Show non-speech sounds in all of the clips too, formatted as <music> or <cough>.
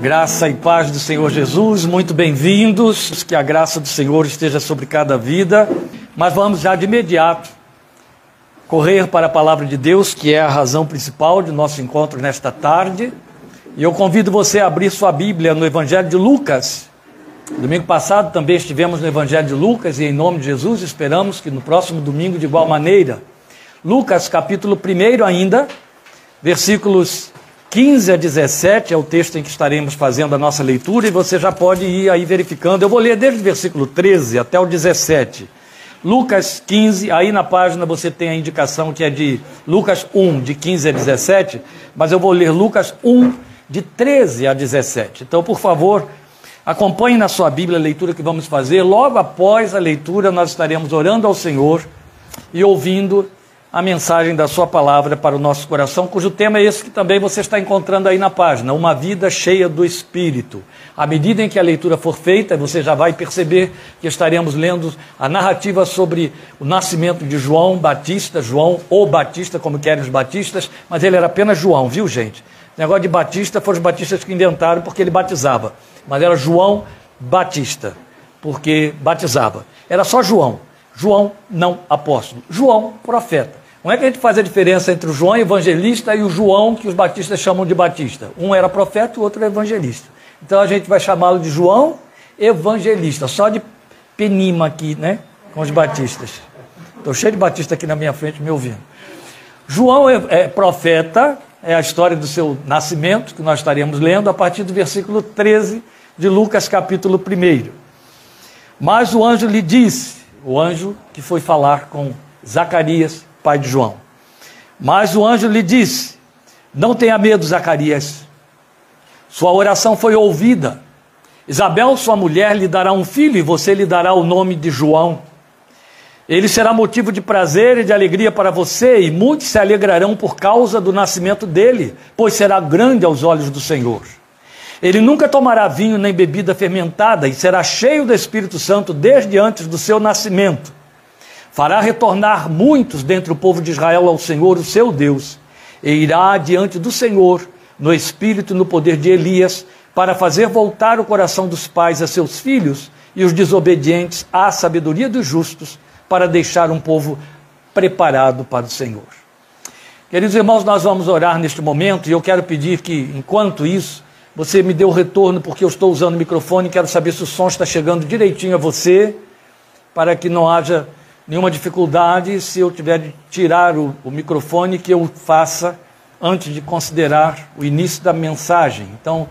Graça e paz do Senhor Jesus, muito bem-vindos. Que a graça do Senhor esteja sobre cada vida. Mas vamos já de imediato correr para a palavra de Deus, que é a razão principal de nosso encontro nesta tarde. E eu convido você a abrir sua Bíblia no Evangelho de Lucas. Domingo passado também estivemos no Evangelho de Lucas e em nome de Jesus esperamos que no próximo domingo de igual maneira. Lucas capítulo 1 ainda, versículos 15 a 17 é o texto em que estaremos fazendo a nossa leitura e você já pode ir aí verificando. Eu vou ler desde o versículo 13 até o 17. Lucas 15, aí na página você tem a indicação que é de Lucas 1, de 15 a 17, mas eu vou ler Lucas 1, de 13 a 17. Então, por favor, acompanhe na sua Bíblia a leitura que vamos fazer. Logo após a leitura, nós estaremos orando ao Senhor e ouvindo a mensagem da Sua palavra para o nosso coração, cujo tema é esse que também você está encontrando aí na página: Uma Vida Cheia do Espírito. À medida em que a leitura for feita, você já vai perceber que estaremos lendo a narrativa sobre o nascimento de João Batista, João ou Batista, como querem os batistas, mas ele era apenas João, viu gente? O negócio de Batista foram os batistas que inventaram porque ele batizava, mas era João Batista, porque batizava. Era só João. João, não apóstolo. João, profeta. Como é que a gente faz a diferença entre o João evangelista e o João que os batistas chamam de batista? Um era profeta e o outro era evangelista. Então a gente vai chamá-lo de João evangelista, só de penima aqui, né? Com os batistas. Estou cheio de batista aqui na minha frente me ouvindo. João é, é profeta, é a história do seu nascimento, que nós estaremos lendo a partir do versículo 13 de Lucas, capítulo 1. Mas o anjo lhe disse, o anjo que foi falar com Zacarias, pai de João. Mas o anjo lhe disse: Não tenha medo, Zacarias. Sua oração foi ouvida. Isabel, sua mulher, lhe dará um filho e você lhe dará o nome de João. Ele será motivo de prazer e de alegria para você, e muitos se alegrarão por causa do nascimento dele, pois será grande aos olhos do Senhor. Ele nunca tomará vinho nem bebida fermentada e será cheio do Espírito Santo desde antes do seu nascimento fará retornar muitos dentre o povo de Israel ao Senhor, o seu Deus, e irá diante do Senhor, no espírito e no poder de Elias, para fazer voltar o coração dos pais a seus filhos e os desobedientes à sabedoria dos justos, para deixar um povo preparado para o Senhor. Queridos irmãos, nós vamos orar neste momento e eu quero pedir que, enquanto isso, você me dê o retorno, porque eu estou usando o microfone quero saber se o som está chegando direitinho a você, para que não haja nenhuma dificuldade se eu tiver de tirar o, o microfone que eu faça antes de considerar o início da mensagem. Então,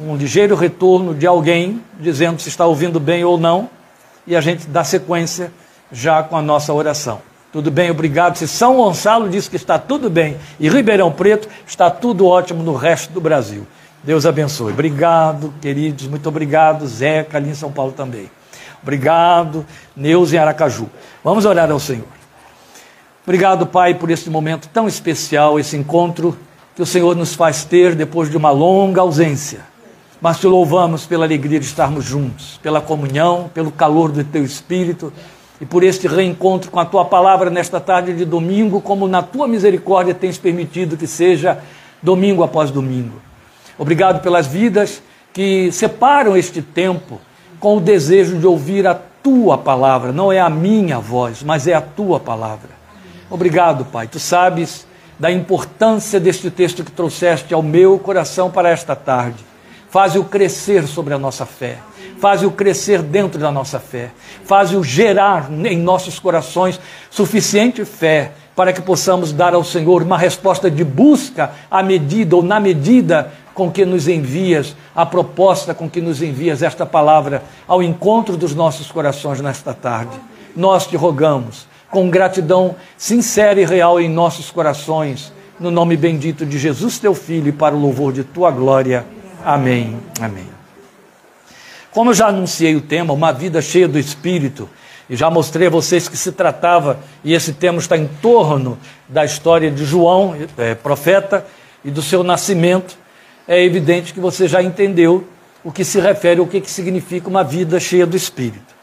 um ligeiro retorno de alguém dizendo se está ouvindo bem ou não, e a gente dá sequência já com a nossa oração. Tudo bem, obrigado. Se São Gonçalo diz que está tudo bem e Ribeirão Preto está tudo ótimo no resto do Brasil. Deus abençoe. Obrigado, queridos. Muito obrigado. Zeca, ali em São Paulo também. Obrigado, Neus em Aracaju. Vamos orar ao Senhor. Obrigado, Pai, por este momento tão especial, esse encontro que o Senhor nos faz ter depois de uma longa ausência. Mas te louvamos pela alegria de estarmos juntos, pela comunhão, pelo calor do teu espírito e por este reencontro com a tua palavra nesta tarde de domingo, como na tua misericórdia tens permitido que seja domingo após domingo. Obrigado pelas vidas que separam este tempo com o desejo de ouvir a tua palavra, não é a minha voz, mas é a tua palavra. Obrigado, Pai. Tu sabes da importância deste texto que trouxeste ao meu coração para esta tarde. Faz-o crescer sobre a nossa fé. Faz-o crescer dentro da nossa fé. Faz-o gerar em nossos corações suficiente fé para que possamos dar ao Senhor uma resposta de busca à medida ou na medida com que nos envias, a proposta com que nos envias esta palavra ao encontro dos nossos corações nesta tarde. Nós te rogamos, com gratidão sincera e real em nossos corações, no nome bendito de Jesus, teu Filho, e para o louvor de tua glória. Amém. Amém. Como eu já anunciei o tema, uma vida cheia do Espírito, e já mostrei a vocês que se tratava, e esse tema está em torno da história de João, é, profeta, e do seu nascimento, é evidente que você já entendeu o que se refere ao que, que significa uma vida cheia do Espírito.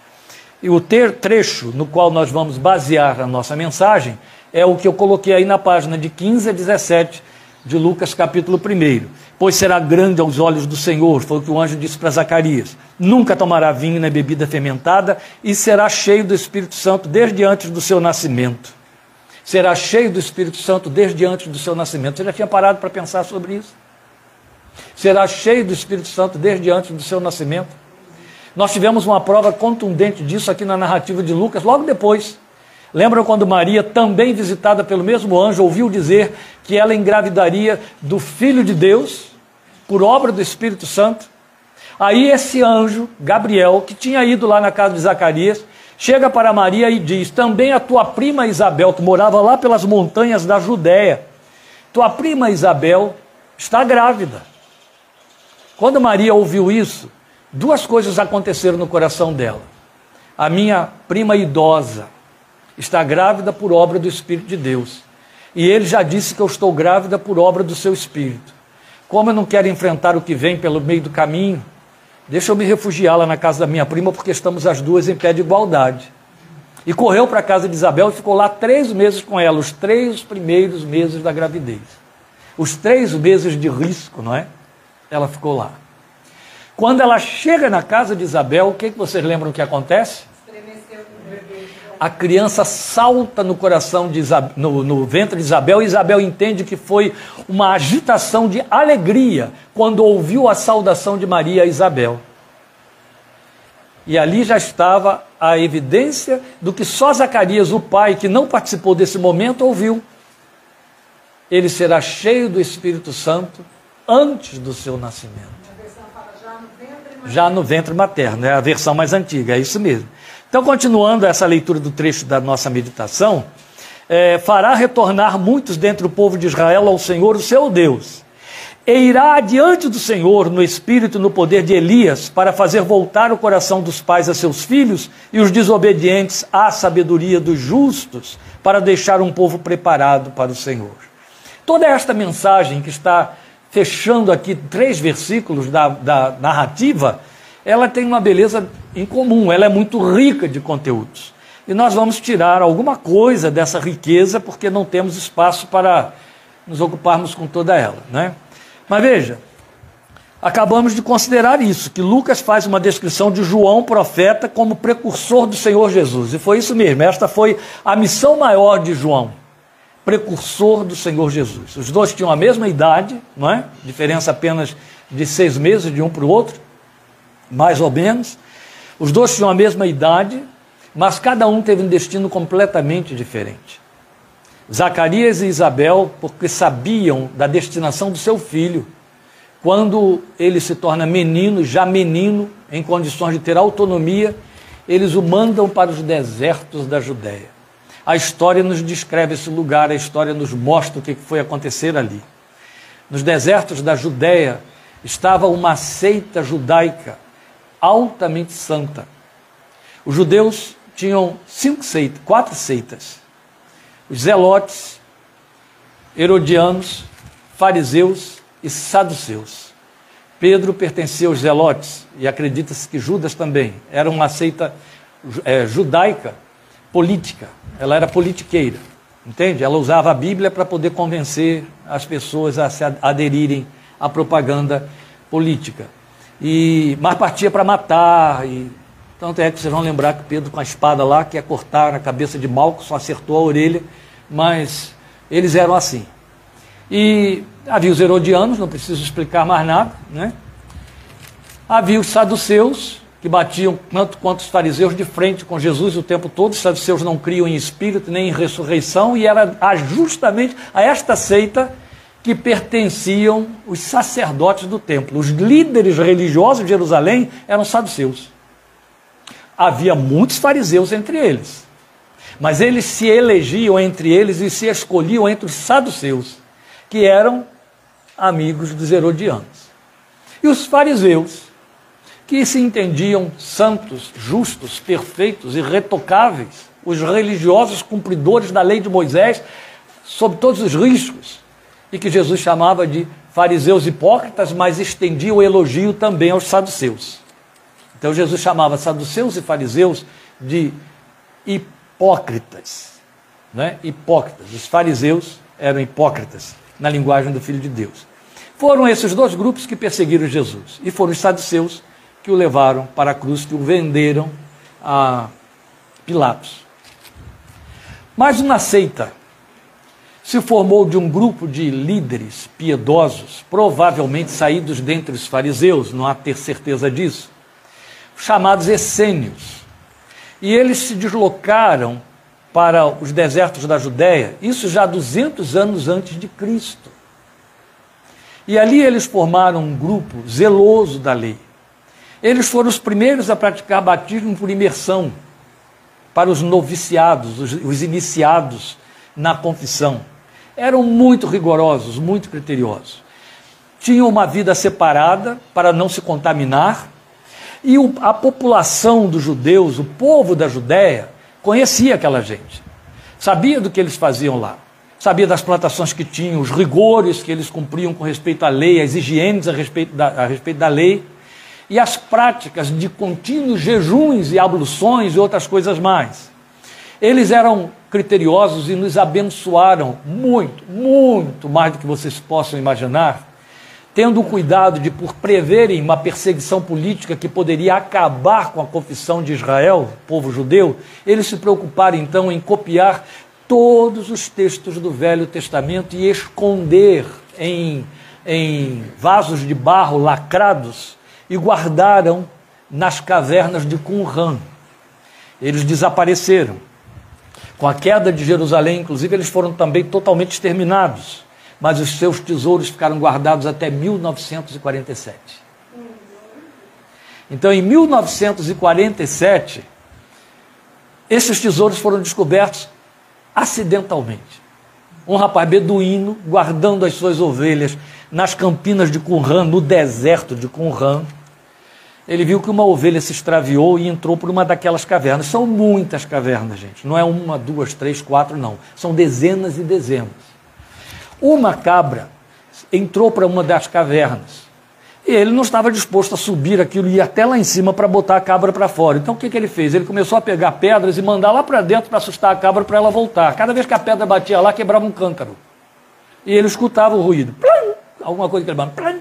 E o ter trecho no qual nós vamos basear a nossa mensagem é o que eu coloquei aí na página de 15 a 17 de Lucas capítulo 1. Pois será grande aos olhos do Senhor, foi o que o anjo disse para Zacarias. Nunca tomará vinho nem bebida fermentada e será cheio do Espírito Santo desde antes do seu nascimento. Será cheio do Espírito Santo desde antes do seu nascimento. Você já tinha parado para pensar sobre isso? Será cheio do Espírito Santo desde antes do seu nascimento. Nós tivemos uma prova contundente disso aqui na narrativa de Lucas, logo depois. Lembram quando Maria, também visitada pelo mesmo anjo, ouviu dizer que ela engravidaria do Filho de Deus, por obra do Espírito Santo? Aí esse anjo, Gabriel, que tinha ido lá na casa de Zacarias, chega para Maria e diz: Também a tua prima Isabel, que morava lá pelas montanhas da Judéia, tua prima Isabel está grávida. Quando Maria ouviu isso, duas coisas aconteceram no coração dela. A minha prima idosa, está grávida por obra do Espírito de Deus. E ele já disse que eu estou grávida por obra do seu Espírito. Como eu não quero enfrentar o que vem pelo meio do caminho, deixa eu me refugiar lá na casa da minha prima, porque estamos as duas em pé de igualdade. E correu para a casa de Isabel e ficou lá três meses com ela, os três primeiros meses da gravidez. Os três meses de risco, não é? Ela ficou lá. Quando ela chega na casa de Isabel, o que, que vocês lembram que acontece? a criança salta no coração de Isabel, no, no, ventre de Isabel, e Isabel entende que foi uma agitação de alegria quando ouviu a saudação de Maria a Isabel. E ali já estava a evidência do que só Zacarias, o pai, que não participou desse momento, ouviu. Ele será cheio do Espírito Santo antes do seu nascimento. Já no ventre materno, é a versão mais antiga, é isso mesmo. Então, continuando essa leitura do trecho da nossa meditação, é, fará retornar muitos dentre o povo de Israel ao Senhor, o seu Deus, e irá adiante do Senhor no espírito e no poder de Elias, para fazer voltar o coração dos pais a seus filhos e os desobedientes à sabedoria dos justos, para deixar um povo preparado para o Senhor. Toda esta mensagem que está fechando aqui três versículos da, da narrativa, ela tem uma beleza em comum, ela é muito rica de conteúdos. E nós vamos tirar alguma coisa dessa riqueza porque não temos espaço para nos ocuparmos com toda ela, né? Mas veja, acabamos de considerar isso, que Lucas faz uma descrição de João, profeta, como precursor do Senhor Jesus. E foi isso mesmo, esta foi a missão maior de João, precursor do Senhor Jesus. Os dois tinham a mesma idade, não é? Diferença apenas de seis meses de um para o outro mais ou menos. Os dois tinham a mesma idade, mas cada um teve um destino completamente diferente. Zacarias e Isabel, porque sabiam da destinação do seu filho, quando ele se torna menino, já menino, em condições de ter autonomia, eles o mandam para os desertos da Judéia. A história nos descreve esse lugar, a história nos mostra o que foi acontecer ali. Nos desertos da Judéia estava uma seita judaica altamente santa. Os judeus tinham cinco seitas, quatro seitas. Os zelotes, herodianos, fariseus e saduceus. Pedro pertencia aos zelotes e acredita-se que Judas também. Era uma seita é, judaica política. Ela era politiqueira, entende? Ela usava a Bíblia para poder convencer as pessoas a se aderirem à propaganda política e mas partia para matar. E, tanto é que vocês vão lembrar que Pedro com a espada lá quer cortar a cabeça de Malco, só acertou a orelha, mas eles eram assim. E havia os herodianos, não preciso explicar mais nada, né? Havia os saduceus, que batiam tanto quanto os fariseus de frente com Jesus o tempo todo. Os saduceus não criam em espírito nem em ressurreição, e era justamente a esta seita que pertenciam os sacerdotes do templo. Os líderes religiosos de Jerusalém eram saduceus. Havia muitos fariseus entre eles, mas eles se elegiam entre eles e se escolhiam entre os saduceus, que eram amigos dos herodianos. E os fariseus, que se entendiam santos, justos, perfeitos, irretocáveis, os religiosos cumpridores da lei de Moisés, sob todos os riscos, e que Jesus chamava de fariseus hipócritas, mas estendia o elogio também aos saduceus. Então Jesus chamava saduceus e fariseus de hipócritas. Né? Hipócritas. Os fariseus eram hipócritas. na linguagem do Filho de Deus. Foram esses dois grupos que perseguiram Jesus. E foram os saduceus que o levaram para a cruz, que o venderam a Pilatos. Mas uma seita se formou de um grupo de líderes piedosos, provavelmente saídos dentre os fariseus, não há ter certeza disso, chamados essênios. E eles se deslocaram para os desertos da Judéia, isso já 200 anos antes de Cristo. E ali eles formaram um grupo zeloso da lei. Eles foram os primeiros a praticar batismo por imersão para os noviciados, os, os iniciados na confissão. Eram muito rigorosos, muito criteriosos. Tinham uma vida separada para não se contaminar. E o, a população dos judeus, o povo da Judéia, conhecia aquela gente. Sabia do que eles faziam lá sabia das plantações que tinham, os rigores que eles cumpriam com respeito à lei, as higienes a respeito da, a respeito da lei, e as práticas de contínuos jejuns e abluções e outras coisas mais. Eles eram criteriosos e nos abençoaram muito, muito mais do que vocês possam imaginar, tendo o cuidado de, por preverem uma perseguição política que poderia acabar com a confissão de Israel, povo judeu, eles se preocuparam então em copiar todos os textos do Velho Testamento e esconder em, em vasos de barro lacrados e guardaram nas cavernas de Qumran. Eles desapareceram. Com a queda de Jerusalém, inclusive, eles foram também totalmente exterminados, mas os seus tesouros ficaram guardados até 1947. Então, em 1947, esses tesouros foram descobertos acidentalmente. Um rapaz beduíno guardando as suas ovelhas nas campinas de Qumran, no deserto de Qumran. Ele viu que uma ovelha se extraviou e entrou por uma daquelas cavernas. São muitas cavernas, gente. Não é uma, duas, três, quatro, não. São dezenas e dezenas. Uma cabra entrou para uma das cavernas e ele não estava disposto a subir aquilo e ir até lá em cima para botar a cabra para fora. Então o que, que ele fez? Ele começou a pegar pedras e mandar lá para dentro para assustar a cabra para ela voltar. Cada vez que a pedra batia lá, quebrava um cântaro. E ele escutava o ruído. Plim! Alguma coisa que ele!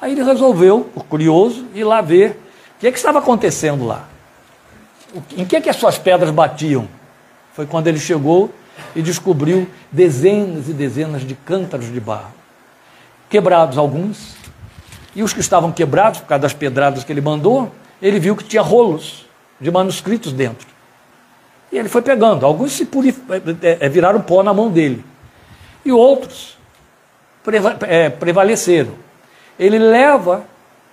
Aí ele resolveu, por curioso, ir lá ver o que, que estava acontecendo lá. Em que, que as suas pedras batiam? Foi quando ele chegou e descobriu dezenas e dezenas de cântaros de barro. Quebrados alguns, e os que estavam quebrados por causa das pedradas que ele mandou, ele viu que tinha rolos de manuscritos dentro. E ele foi pegando. Alguns se purif... É, é, viraram pó na mão dele. E outros é, prevaleceram. Ele leva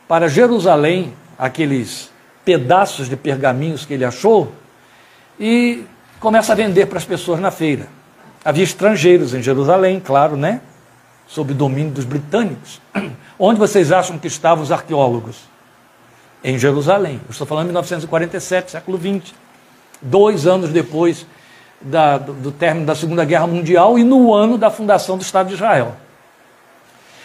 para Jerusalém aqueles pedaços de pergaminhos que ele achou e começa a vender para as pessoas na feira. Havia estrangeiros em Jerusalém, claro, né? Sob domínio dos britânicos. <clears throat> Onde vocês acham que estavam os arqueólogos? Em Jerusalém. Eu estou falando de 1947, século XX. Dois anos depois da, do, do término da Segunda Guerra Mundial e no ano da fundação do Estado de Israel.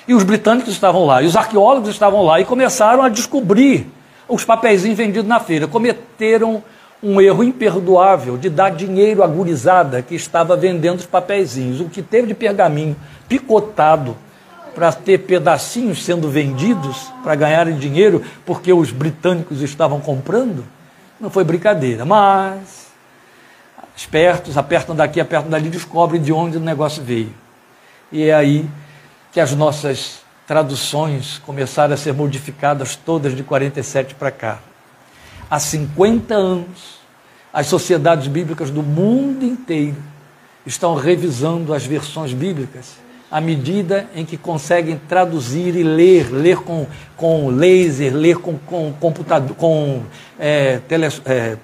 E os britânicos estavam lá, e os arqueólogos estavam lá, e começaram a descobrir os papéis vendidos na feira. Cometeram um erro imperdoável de dar dinheiro à gurizada que estava vendendo os papeizinhos. O que teve de pergaminho picotado para ter pedacinhos sendo vendidos para ganharem dinheiro porque os britânicos estavam comprando, não foi brincadeira. Mas espertos, apertam daqui, apertam dali, descobrem de onde o negócio veio. E aí que as nossas traduções começaram a ser modificadas todas de 47 para cá. Há 50 anos, as sociedades bíblicas do mundo inteiro estão revisando as versões bíblicas à medida em que conseguem traduzir e ler, ler com, com laser, ler com, com computador, com é, é,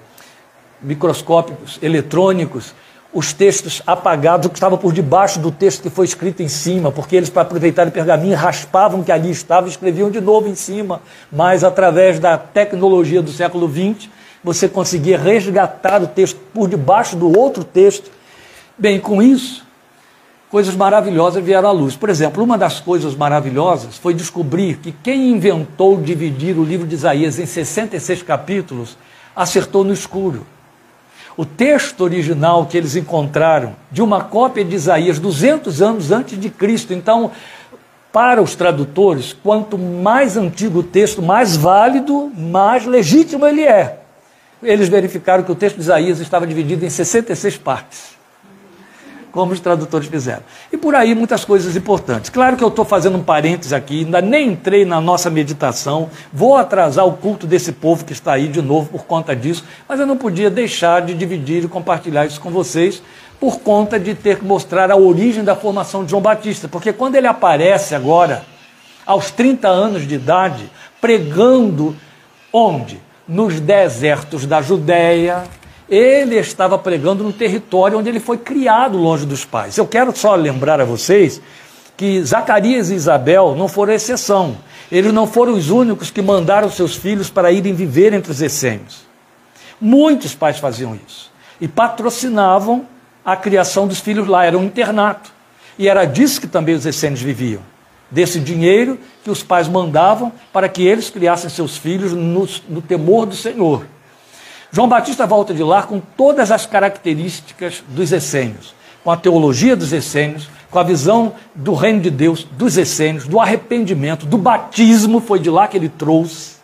microscópicos eletrônicos, os textos apagados, o que estava por debaixo do texto que foi escrito em cima, porque eles, para aproveitar o pergaminho, raspavam o que ali estava e escreviam de novo em cima. Mas, através da tecnologia do século XX, você conseguia resgatar o texto por debaixo do outro texto. Bem, com isso, coisas maravilhosas vieram à luz. Por exemplo, uma das coisas maravilhosas foi descobrir que quem inventou dividir o livro de Isaías em 66 capítulos acertou no escuro. O texto original que eles encontraram de uma cópia de Isaías 200 anos antes de Cristo. Então, para os tradutores, quanto mais antigo o texto, mais válido, mais legítimo ele é. Eles verificaram que o texto de Isaías estava dividido em 66 partes como os tradutores fizeram. E por aí muitas coisas importantes. Claro que eu estou fazendo um parênteses aqui, ainda nem entrei na nossa meditação, vou atrasar o culto desse povo que está aí de novo por conta disso, mas eu não podia deixar de dividir e compartilhar isso com vocês, por conta de ter que mostrar a origem da formação de João Batista, porque quando ele aparece agora, aos 30 anos de idade, pregando onde? Nos desertos da Judéia, ele estava pregando no território onde ele foi criado longe dos pais. Eu quero só lembrar a vocês que Zacarias e Isabel não foram exceção. Eles não foram os únicos que mandaram seus filhos para irem viver entre os essênios. Muitos pais faziam isso e patrocinavam a criação dos filhos lá, era um internato. E era disso que também os essênios viviam. Desse dinheiro que os pais mandavam para que eles criassem seus filhos no, no temor do Senhor. João Batista volta de lá com todas as características dos essênios, com a teologia dos essênios, com a visão do reino de Deus, dos essênios, do arrependimento, do batismo, foi de lá que ele trouxe.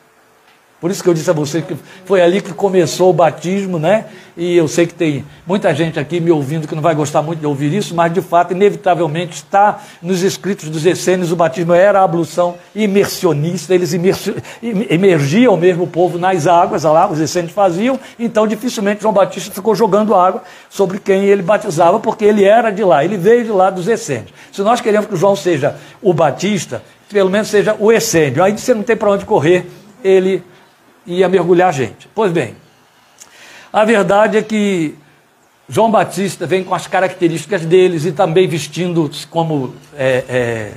Por isso que eu disse a você que foi ali que começou o batismo, né? E eu sei que tem muita gente aqui me ouvindo que não vai gostar muito de ouvir isso, mas de fato, inevitavelmente, está nos escritos dos essênios, o batismo era a ablução imersionista, eles emergiam mesmo o povo nas águas, lá os essênios faziam, então dificilmente João Batista ficou jogando água sobre quem ele batizava, porque ele era de lá, ele veio de lá dos essênios. Se nós queremos que João seja o batista, pelo menos seja o essênio, aí você não tem para onde correr, ele ia mergulhar a gente. Pois bem, a verdade é que João Batista vem com as características deles e também vestindo como é, é,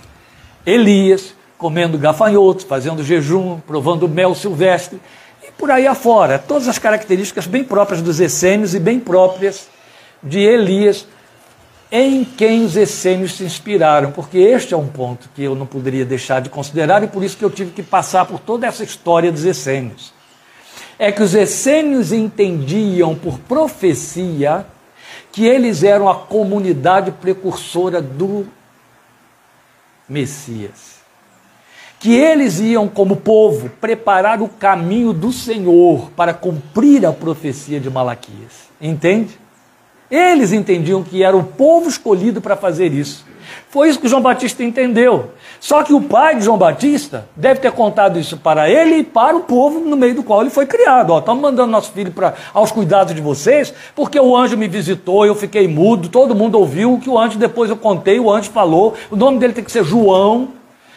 Elias, comendo gafanhotos, fazendo jejum, provando mel silvestre e por aí afora. Todas as características bem próprias dos essênios e bem próprias de Elias, em quem os essênios se inspiraram, porque este é um ponto que eu não poderia deixar de considerar e por isso que eu tive que passar por toda essa história dos essênios é que os essênios entendiam por profecia que eles eram a comunidade precursora do Messias. Que eles iam, como povo, preparar o caminho do Senhor para cumprir a profecia de Malaquias. Entende? Eles entendiam que era o povo escolhido para fazer isso. Foi isso que João Batista entendeu. Só que o pai de João Batista deve ter contado isso para ele e para o povo no meio do qual ele foi criado. Estamos mandando nosso filho pra, aos cuidados de vocês, porque o anjo me visitou, eu fiquei mudo, todo mundo ouviu o que o anjo, depois eu contei, o anjo falou. O nome dele tem que ser João,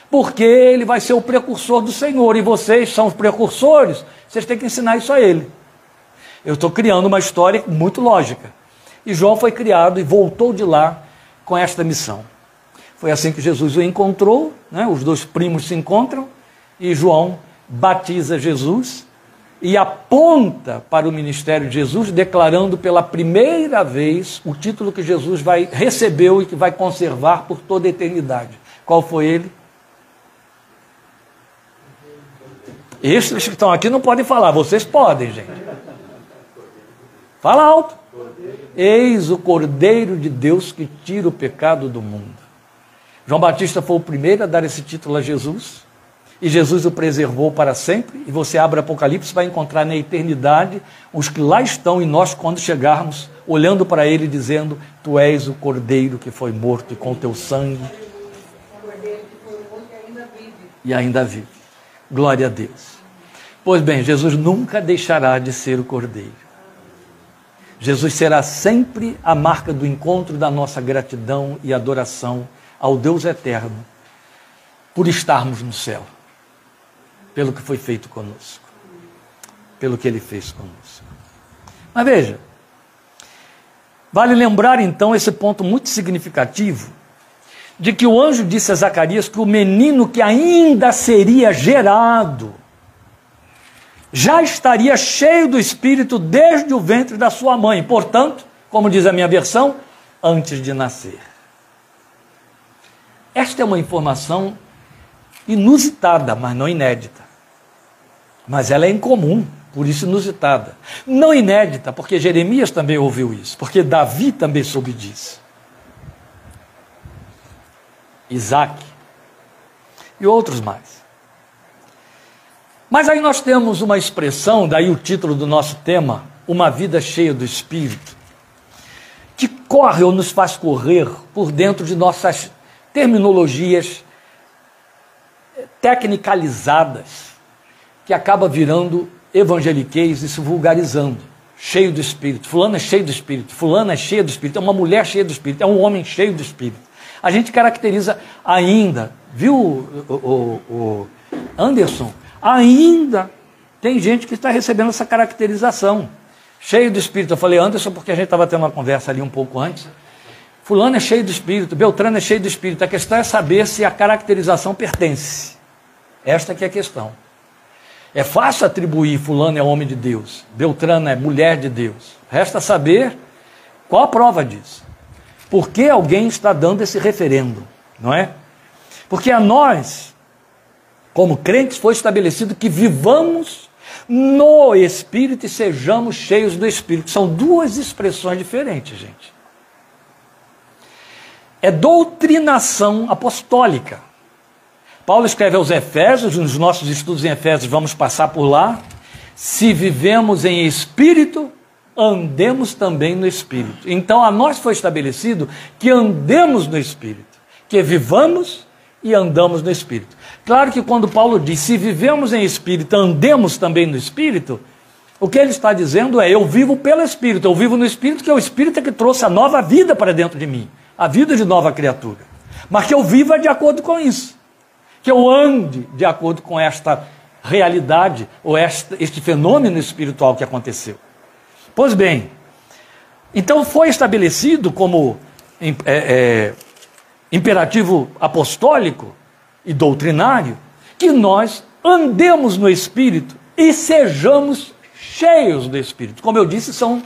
porque ele vai ser o precursor do Senhor. E vocês são os precursores, vocês têm que ensinar isso a ele. Eu estou criando uma história muito lógica. E João foi criado e voltou de lá com esta missão. Foi assim que Jesus o encontrou, né? os dois primos se encontram e João batiza Jesus e aponta para o ministério de Jesus, declarando pela primeira vez o título que Jesus vai recebeu e que vai conservar por toda a eternidade. Qual foi ele? Estes que estão aqui não podem falar, vocês podem, gente. Fala alto. Eis o Cordeiro de Deus que tira o pecado do mundo. João Batista foi o primeiro a dar esse título a Jesus, e Jesus o preservou para sempre. E você abre Apocalipse, vai encontrar na eternidade os que lá estão, e nós, quando chegarmos, olhando para ele, dizendo: Tu és o cordeiro que foi morto, e com teu sangue. E ainda vive. Glória a Deus. Pois bem, Jesus nunca deixará de ser o cordeiro. Jesus será sempre a marca do encontro da nossa gratidão e adoração ao Deus eterno por estarmos no céu, pelo que foi feito conosco, pelo que ele fez conosco. Mas veja, vale lembrar então esse ponto muito significativo de que o anjo disse a Zacarias que o menino que ainda seria gerado já estaria cheio do Espírito desde o ventre da sua mãe, portanto, como diz a minha versão, antes de nascer. Esta é uma informação inusitada, mas não inédita. Mas ela é incomum. por isso inusitada. Não inédita, porque Jeremias também ouviu isso, porque Davi também soube disso. Isaac e outros mais. Mas aí nós temos uma expressão, daí o título do nosso tema, Uma Vida Cheia do Espírito, que corre ou nos faz correr por dentro de nossas terminologias tecnicalizadas, que acaba virando evangeliquez e se vulgarizando, cheio do Espírito. Fulano é cheio do Espírito, fulano é cheio do Espírito, é uma mulher cheia do Espírito, é um homem cheio do Espírito. A gente caracteriza ainda, viu, o, o, o Anderson? Ainda tem gente que está recebendo essa caracterização. Cheio do Espírito. Eu falei Anderson porque a gente estava tendo uma conversa ali um pouco antes. Fulano é cheio do Espírito, Beltrano é cheio do Espírito. A questão é saber se a caracterização pertence. Esta que é a questão. É fácil atribuir fulano é homem de Deus, Beltrano é mulher de Deus. Resta saber qual a prova disso. Por que alguém está dando esse referendo, não é? Porque a nós, como crentes, foi estabelecido que vivamos no Espírito e sejamos cheios do Espírito. São duas expressões diferentes, gente. É doutrinação apostólica. Paulo escreve aos Efésios, nos nossos estudos em Efésios vamos passar por lá. Se vivemos em espírito, andemos também no espírito. Então a nós foi estabelecido que andemos no espírito, que vivamos e andamos no espírito. Claro que quando Paulo diz se vivemos em espírito, andemos também no espírito, o que ele está dizendo é: eu vivo pelo espírito, eu vivo no espírito, que é o espírito que trouxe a nova vida para dentro de mim, a vida de nova criatura. Mas que eu viva de acordo com isso que eu ande de acordo com esta realidade ou esta, este fenômeno espiritual que aconteceu. Pois bem, então foi estabelecido como é, é, imperativo apostólico e doutrinário que nós andemos no Espírito e sejamos cheios do Espírito. Como eu disse, são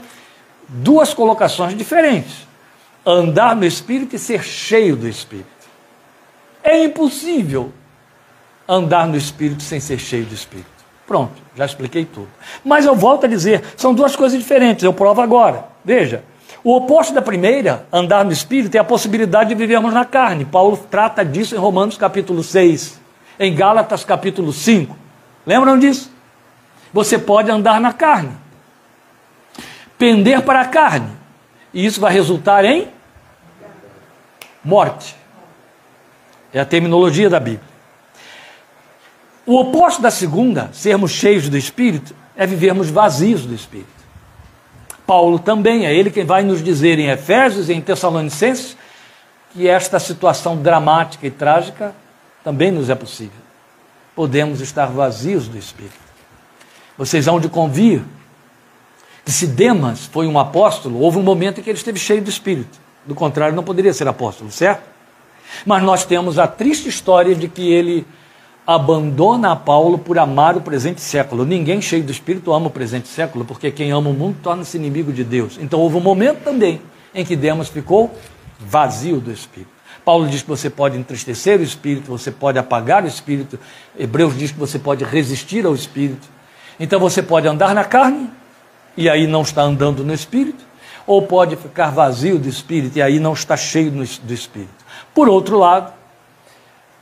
duas colocações diferentes: andar no Espírito e ser cheio do Espírito. É impossível andar no Espírito sem ser cheio do Espírito. Pronto, já expliquei tudo. Mas eu volto a dizer, são duas coisas diferentes, eu provo agora. Veja, o oposto da primeira, andar no Espírito, é a possibilidade de vivermos na carne. Paulo trata disso em Romanos capítulo 6, em Gálatas capítulo 5. Lembram disso? Você pode andar na carne, pender para a carne, e isso vai resultar em morte. É a terminologia da Bíblia. O oposto da segunda, sermos cheios do Espírito, é vivermos vazios do Espírito. Paulo também, é ele quem vai nos dizer em Efésios e em Tessalonicenses que esta situação dramática e trágica também nos é possível. Podemos estar vazios do Espírito. Vocês hão de convir que se Demas foi um apóstolo, houve um momento em que ele esteve cheio do Espírito. Do contrário, não poderia ser apóstolo, certo? Mas nós temos a triste história de que ele abandona Paulo por amar o presente século. Ninguém cheio do Espírito ama o presente século, porque quem ama o mundo torna-se inimigo de Deus. Então houve um momento também em que Demas ficou vazio do Espírito. Paulo diz que você pode entristecer o Espírito, você pode apagar o Espírito. Hebreus diz que você pode resistir ao Espírito. Então você pode andar na carne e aí não está andando no Espírito, ou pode ficar vazio do Espírito e aí não está cheio do Espírito. Por outro lado,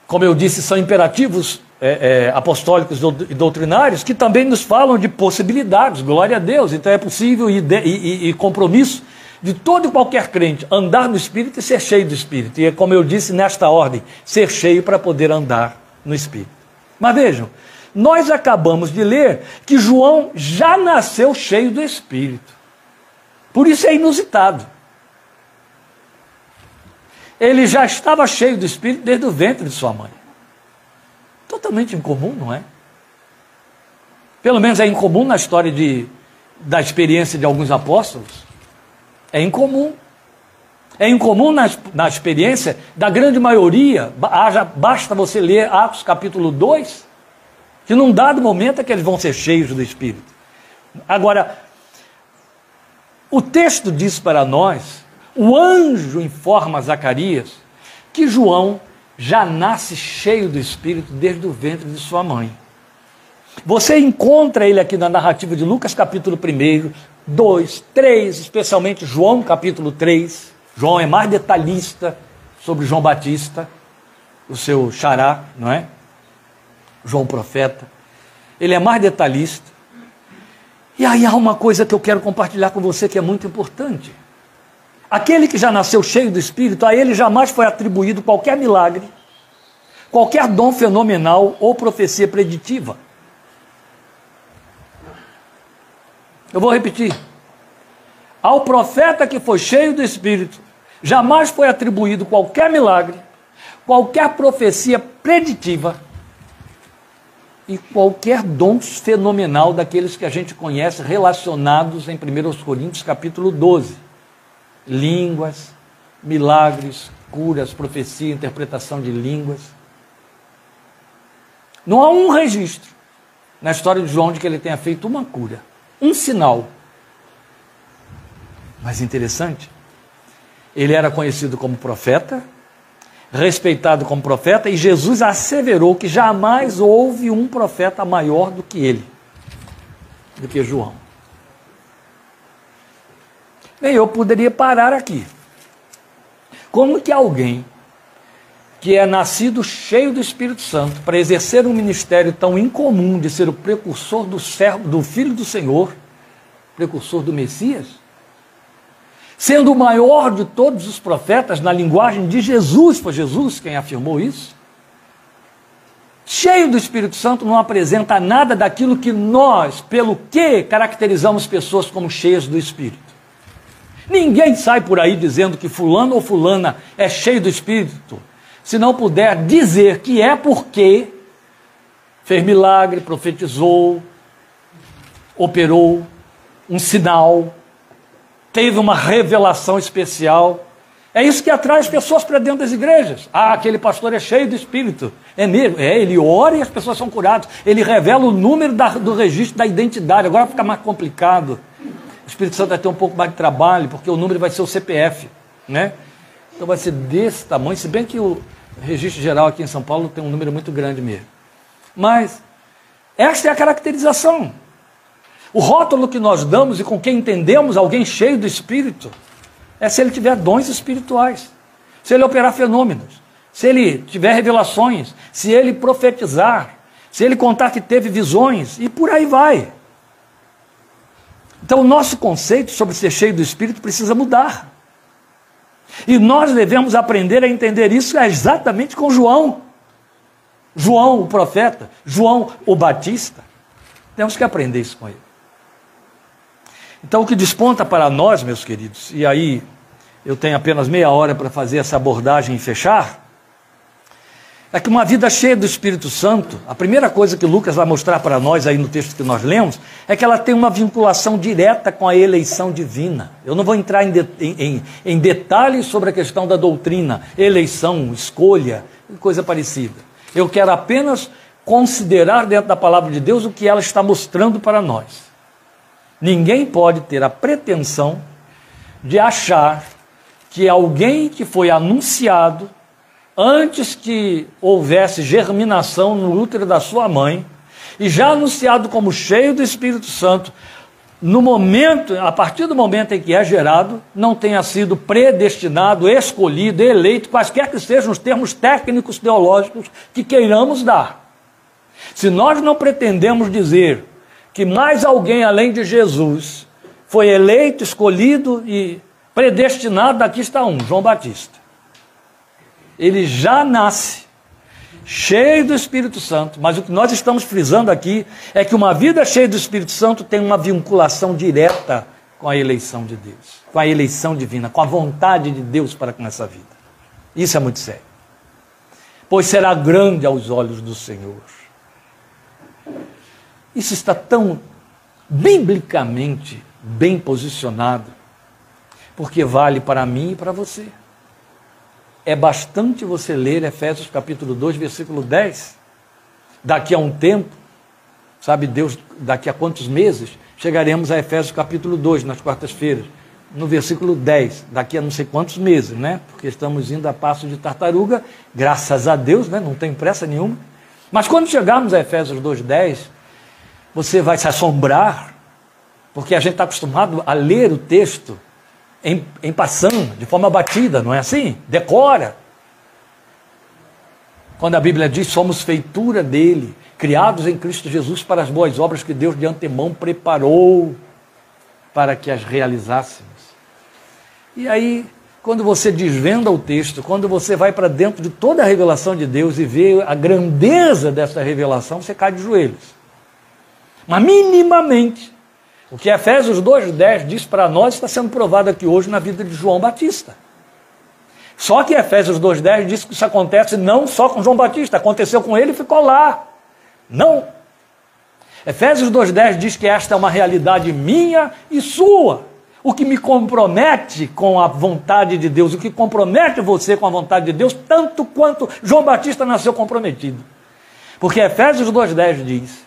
como eu disse, são imperativos é, é, apostólicos e doutrinários que também nos falam de possibilidades, glória a Deus. Então é possível e, e, e compromisso de todo e qualquer crente andar no Espírito e ser cheio do Espírito. E é como eu disse nesta ordem, ser cheio para poder andar no Espírito. Mas vejam, nós acabamos de ler que João já nasceu cheio do Espírito. Por isso é inusitado ele já estava cheio do Espírito desde o ventre de sua mãe. Totalmente incomum, não é? Pelo menos é incomum na história de, da experiência de alguns apóstolos. É incomum. É incomum na, na experiência da grande maioria. Basta você ler Atos capítulo 2, que num dado momento é que eles vão ser cheios do Espírito. Agora, o texto diz para nós o anjo informa Zacarias que João já nasce cheio do Espírito desde o ventre de sua mãe. Você encontra ele aqui na narrativa de Lucas, capítulo 1, 2, 3, especialmente João, capítulo 3. João é mais detalhista sobre João Batista, o seu xará, não é? João profeta. Ele é mais detalhista. E aí há uma coisa que eu quero compartilhar com você que é muito importante. Aquele que já nasceu cheio do Espírito, a ele jamais foi atribuído qualquer milagre, qualquer dom fenomenal ou profecia preditiva. Eu vou repetir. Ao profeta que foi cheio do Espírito, jamais foi atribuído qualquer milagre, qualquer profecia preditiva e qualquer dom fenomenal daqueles que a gente conhece relacionados em 1 Coríntios capítulo 12. Línguas, milagres, curas, profecia, interpretação de línguas. Não há um registro na história de João de que ele tenha feito uma cura um sinal. Mas interessante, ele era conhecido como profeta, respeitado como profeta, e Jesus asseverou que jamais houve um profeta maior do que ele, do que João. Bem, eu poderia parar aqui. Como que alguém que é nascido cheio do Espírito Santo, para exercer um ministério tão incomum de ser o precursor do, servo, do Filho do Senhor, precursor do Messias, sendo o maior de todos os profetas na linguagem de Jesus, foi Jesus quem afirmou isso. Cheio do Espírito Santo, não apresenta nada daquilo que nós, pelo que caracterizamos pessoas como cheias do Espírito. Ninguém sai por aí dizendo que fulano ou fulana é cheio do Espírito se não puder dizer que é porque fez milagre, profetizou, operou um sinal, teve uma revelação especial. É isso que atrai as pessoas para dentro das igrejas. Ah, aquele pastor é cheio do Espírito. É mesmo. É, ele ora e as pessoas são curadas. Ele revela o número da, do registro da identidade. Agora fica mais complicado. O Espírito Santo vai ter um pouco mais de trabalho, porque o número vai ser o CPF. Né? Então vai ser desse tamanho, se bem que o registro geral aqui em São Paulo tem um número muito grande mesmo. Mas esta é a caracterização. O rótulo que nós damos e com quem entendemos alguém cheio do Espírito é se ele tiver dons espirituais, se ele operar fenômenos, se ele tiver revelações, se ele profetizar, se ele contar que teve visões e por aí vai. Então, o nosso conceito sobre ser cheio do Espírito precisa mudar. E nós devemos aprender a entender isso exatamente com João. João, o profeta, João, o Batista. Temos que aprender isso com ele. Então, o que desponta para nós, meus queridos, e aí eu tenho apenas meia hora para fazer essa abordagem e fechar, é que uma vida cheia do Espírito Santo, a primeira coisa que Lucas vai mostrar para nós aí no texto que nós lemos, é que ela tem uma vinculação direta com a eleição divina. Eu não vou entrar em, de, em, em detalhes sobre a questão da doutrina, eleição, escolha, coisa parecida. Eu quero apenas considerar dentro da palavra de Deus o que ela está mostrando para nós. Ninguém pode ter a pretensão de achar que alguém que foi anunciado antes que houvesse germinação no útero da sua mãe, e já anunciado como cheio do Espírito Santo, no momento, a partir do momento em que é gerado, não tenha sido predestinado, escolhido, eleito, quaisquer que sejam os termos técnicos teológicos que queiramos dar. Se nós não pretendemos dizer que mais alguém além de Jesus foi eleito, escolhido e predestinado, aqui está um, João Batista ele já nasce cheio do Espírito Santo, mas o que nós estamos frisando aqui é que uma vida cheia do Espírito Santo tem uma vinculação direta com a eleição de Deus, com a eleição divina, com a vontade de Deus para com essa vida. Isso é muito sério. Pois será grande aos olhos do Senhor. Isso está tão biblicamente bem posicionado, porque vale para mim e para você é bastante você ler Efésios capítulo 2, versículo 10. Daqui a um tempo, sabe Deus, daqui a quantos meses, chegaremos a Efésios capítulo 2, nas quartas-feiras, no versículo 10, daqui a não sei quantos meses, né? Porque estamos indo a passo de tartaruga, graças a Deus, né? Não tem pressa nenhuma. Mas quando chegarmos a Efésios 2:10, você vai se assombrar, porque a gente está acostumado a ler o texto em, em passando, de forma batida, não é assim? Decora. Quando a Bíblia diz somos feitura dele, criados em Cristo Jesus para as boas obras que Deus de antemão preparou para que as realizássemos. E aí, quando você desvenda o texto, quando você vai para dentro de toda a revelação de Deus e vê a grandeza dessa revelação, você cai de joelhos. Mas minimamente, o que Efésios 2,10 diz para nós está sendo provado aqui hoje na vida de João Batista. Só que Efésios 2,10 diz que isso acontece não só com João Batista, aconteceu com ele e ficou lá. Não. Efésios 2,10 diz que esta é uma realidade minha e sua. O que me compromete com a vontade de Deus, o que compromete você com a vontade de Deus, tanto quanto João Batista nasceu comprometido. Porque Efésios 2,10 diz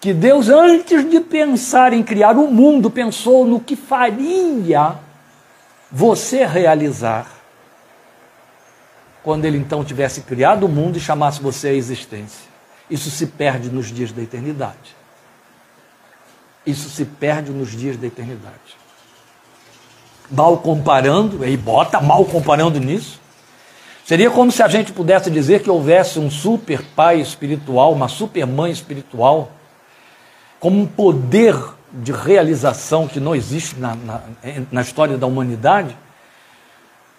que Deus, antes de pensar em criar o mundo, pensou no que faria você realizar quando ele então tivesse criado o mundo e chamasse você à existência. Isso se perde nos dias da eternidade. Isso se perde nos dias da eternidade. Mal comparando, e bota mal comparando nisso, seria como se a gente pudesse dizer que houvesse um super pai espiritual, uma super mãe espiritual, como um poder de realização que não existe na, na, na história da humanidade,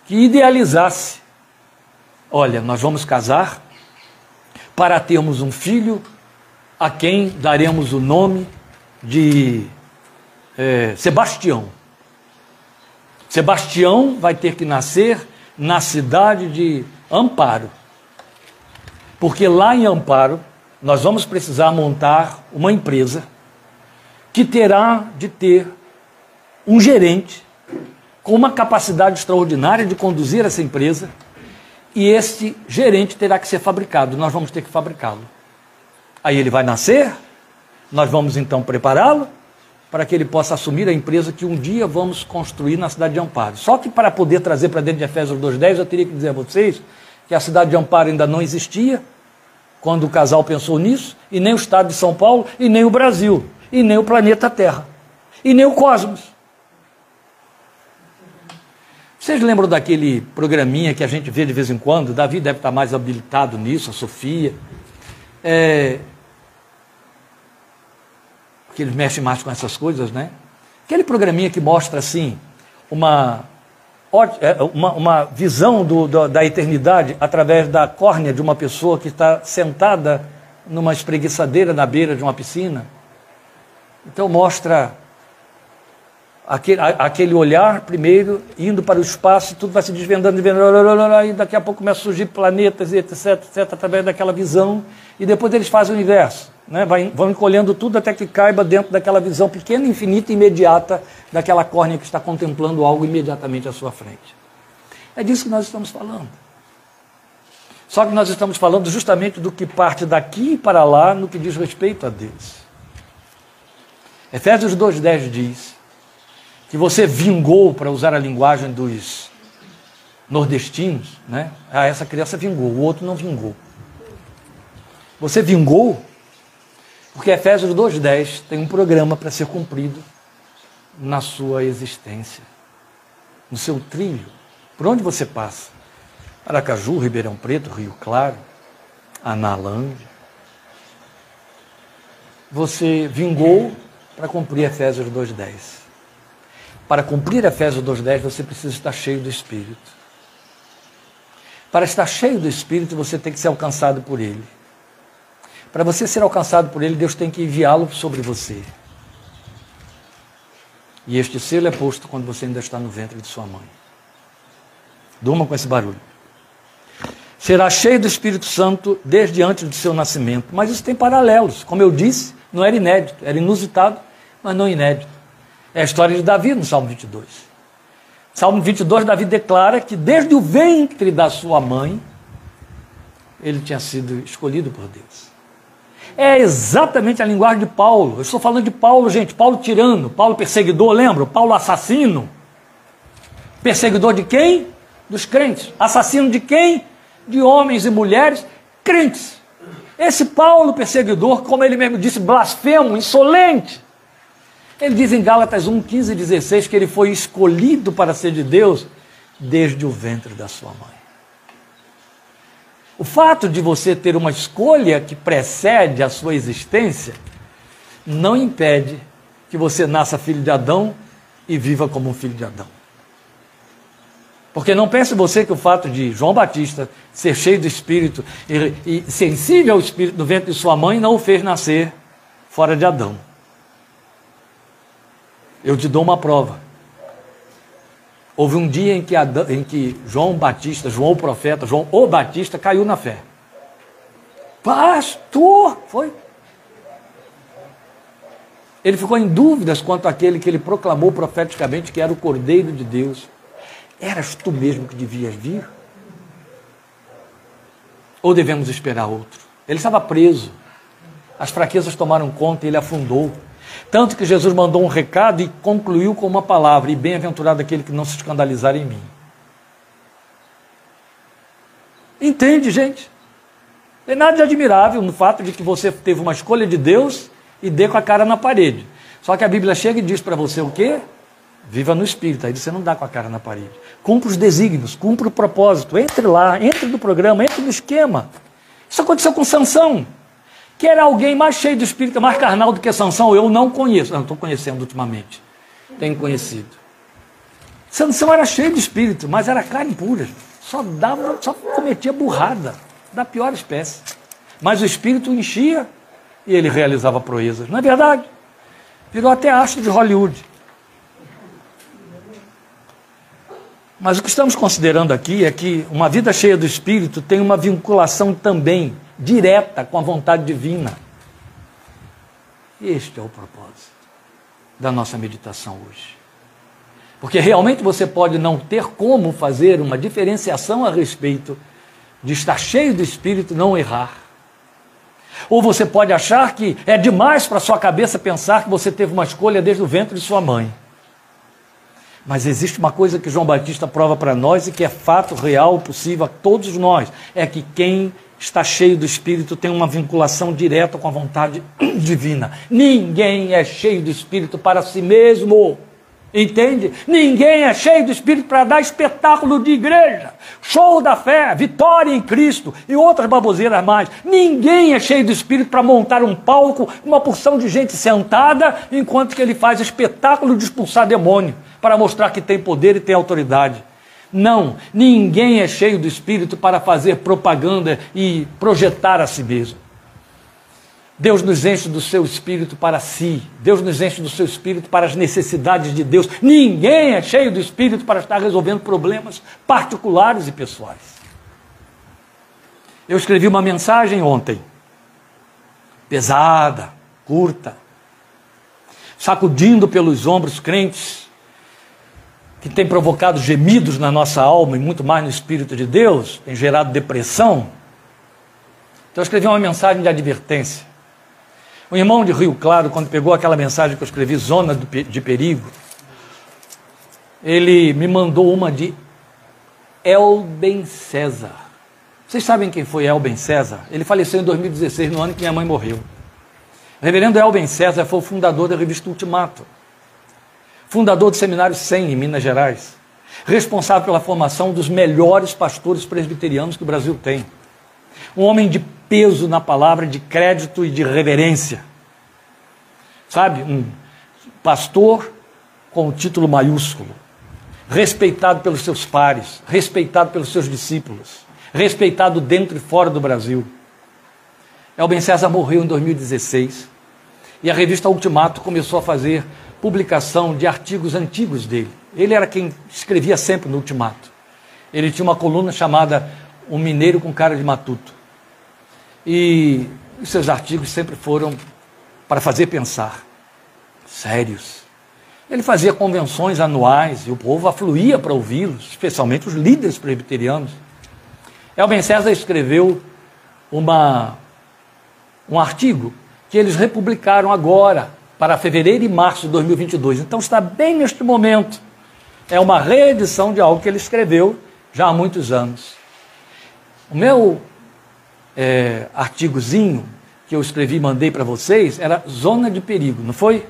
que idealizasse: olha, nós vamos casar para termos um filho a quem daremos o nome de é, Sebastião. Sebastião vai ter que nascer na cidade de Amparo, porque lá em Amparo nós vamos precisar montar uma empresa que terá de ter um gerente com uma capacidade extraordinária de conduzir essa empresa e este gerente terá que ser fabricado, nós vamos ter que fabricá-lo. Aí ele vai nascer, nós vamos então prepará-lo para que ele possa assumir a empresa que um dia vamos construir na cidade de Amparo. Só que para poder trazer para dentro de Efésios 2.10, eu teria que dizer a vocês que a cidade de Amparo ainda não existia, quando o casal pensou nisso, e nem o estado de São Paulo, e nem o Brasil, e nem o planeta Terra, e nem o cosmos. Vocês lembram daquele programinha que a gente vê de vez em quando? Davi deve estar mais habilitado nisso, a Sofia. É... Que eles mexem mais com essas coisas, né? Aquele programinha que mostra assim uma uma, uma visão do, do, da eternidade através da córnea de uma pessoa que está sentada numa espreguiçadeira na beira de uma piscina. Então mostra aquele, aquele olhar primeiro indo para o espaço, tudo vai se desvendando, desvendando, e daqui a pouco começa a surgir planetas, etc, etc, através daquela visão, e depois eles fazem o inverso. Né? Vai, vão encolhendo tudo até que caiba dentro daquela visão pequena, infinita imediata daquela córnea que está contemplando algo imediatamente à sua frente. É disso que nós estamos falando. Só que nós estamos falando justamente do que parte daqui para lá no que diz respeito a Deus. Efésios 2,10 diz que você vingou, para usar a linguagem dos nordestinos, né? Ah, essa criança vingou, o outro não vingou. Você vingou porque Efésios 2,10 tem um programa para ser cumprido na sua existência, no seu trilho, por onde você passa. Aracaju, Ribeirão Preto, Rio Claro, Analândia. Você vingou para cumprir Efésios 2,10. Para cumprir Efésios 2,10, você precisa estar cheio do Espírito. Para estar cheio do Espírito, você tem que ser alcançado por Ele. Para você ser alcançado por Ele, Deus tem que enviá-lo sobre você. E este selo é posto quando você ainda está no ventre de sua mãe. Durma com esse barulho. Será cheio do Espírito Santo desde antes do seu nascimento. Mas isso tem paralelos. Como eu disse, não era inédito, era inusitado, mas não inédito. É a história de Davi no Salmo 22. Salmo 22, Davi declara que desde o ventre da sua mãe, ele tinha sido escolhido por Deus é exatamente a linguagem de Paulo. Eu estou falando de Paulo, gente. Paulo tirano, Paulo perseguidor, lembra? Paulo assassino. Perseguidor de quem? Dos crentes. Assassino de quem? De homens e mulheres crentes. Esse Paulo perseguidor, como ele mesmo disse, blasfemo, insolente. Ele diz em Gálatas 1, 15 e 16 que ele foi escolhido para ser de Deus desde o ventre da sua mãe. O fato de você ter uma escolha que precede a sua existência não impede que você nasça filho de Adão e viva como um filho de Adão. Porque não pense você que o fato de João Batista ser cheio do Espírito e, e sensível ao Espírito do ventre de sua mãe não o fez nascer fora de Adão. Eu te dou uma prova. Houve um dia em que, Adão, em que João Batista, João o profeta, João o Batista caiu na fé. Pastor! Foi. Ele ficou em dúvidas quanto àquele que ele proclamou profeticamente que era o Cordeiro de Deus. Eras tu mesmo que devias vir? Ou devemos esperar outro? Ele estava preso. As fraquezas tomaram conta e ele afundou. Tanto que Jesus mandou um recado e concluiu com uma palavra: E bem-aventurado aquele que não se escandalizar em mim. Entende, gente? Tem nada de admirável no fato de que você teve uma escolha de Deus e dê com a cara na parede. Só que a Bíblia chega e diz para você o quê? Viva no espírito, aí você não dá com a cara na parede. Cumpra os desígnios, cumpra o propósito, entre lá, entre no programa, entre no esquema. Isso aconteceu com Sansão, que era alguém mais cheio do espírito, mais carnal do que Sansão. Eu não conheço, não estou conhecendo ultimamente. Tenho conhecido. Sansão era cheio de espírito, mas era carne pura. Só dava, só cometia burrada da pior espécie. Mas o espírito enchia e ele realizava proezas. Não é verdade? Virou até astro de Hollywood. Mas o que estamos considerando aqui é que uma vida cheia do Espírito tem uma vinculação também direta com a vontade divina. Este é o propósito da nossa meditação hoje. Porque realmente você pode não ter como fazer uma diferenciação a respeito de estar cheio do Espírito e não errar. Ou você pode achar que é demais para sua cabeça pensar que você teve uma escolha desde o ventre de sua mãe. Mas existe uma coisa que João Batista prova para nós e que é fato real, possível a todos nós: é que quem está cheio do Espírito tem uma vinculação direta com a vontade <clears throat> divina. Ninguém é cheio do Espírito para si mesmo. Entende? Ninguém é cheio do Espírito para dar espetáculo de igreja, show da fé, vitória em Cristo e outras baboseiras mais. Ninguém é cheio do Espírito para montar um palco, uma porção de gente sentada, enquanto que ele faz espetáculo de expulsar demônio, para mostrar que tem poder e tem autoridade. Não, ninguém é cheio do Espírito para fazer propaganda e projetar a si mesmo. Deus nos enche do seu espírito para si. Deus nos enche do seu espírito para as necessidades de Deus. Ninguém é cheio do espírito para estar resolvendo problemas particulares e pessoais. Eu escrevi uma mensagem ontem, pesada, curta, sacudindo pelos ombros crentes, que tem provocado gemidos na nossa alma e muito mais no Espírito de Deus, tem gerado depressão. Então eu escrevi uma mensagem de advertência. O irmão de Rio Claro, quando pegou aquela mensagem que eu escrevi, Zona de Perigo, ele me mandou uma de Elben César. Vocês sabem quem foi Elben César? Ele faleceu em 2016, no ano que minha mãe morreu. O reverendo Elben César foi o fundador da revista Ultimato, fundador do Seminário 100 em Minas Gerais, responsável pela formação dos melhores pastores presbiterianos que o Brasil tem. Um homem de peso na palavra, de crédito e de reverência. Sabe? Um pastor com o título maiúsculo, respeitado pelos seus pares, respeitado pelos seus discípulos, respeitado dentro e fora do Brasil. Elben César morreu em 2016 e a revista Ultimato começou a fazer publicação de artigos antigos dele. Ele era quem escrevia sempre no Ultimato. Ele tinha uma coluna chamada Um Mineiro com Cara de Matuto. E os seus artigos sempre foram para fazer pensar, sérios. Ele fazia convenções anuais e o povo afluía para ouvi-los, especialmente os líderes presbiterianos. Elben César escreveu uma, um artigo que eles republicaram agora, para fevereiro e março de 2022. Então está bem neste momento. É uma reedição de algo que ele escreveu já há muitos anos. O meu é, artigozinho que eu escrevi e mandei para vocês era zona de perigo, não foi?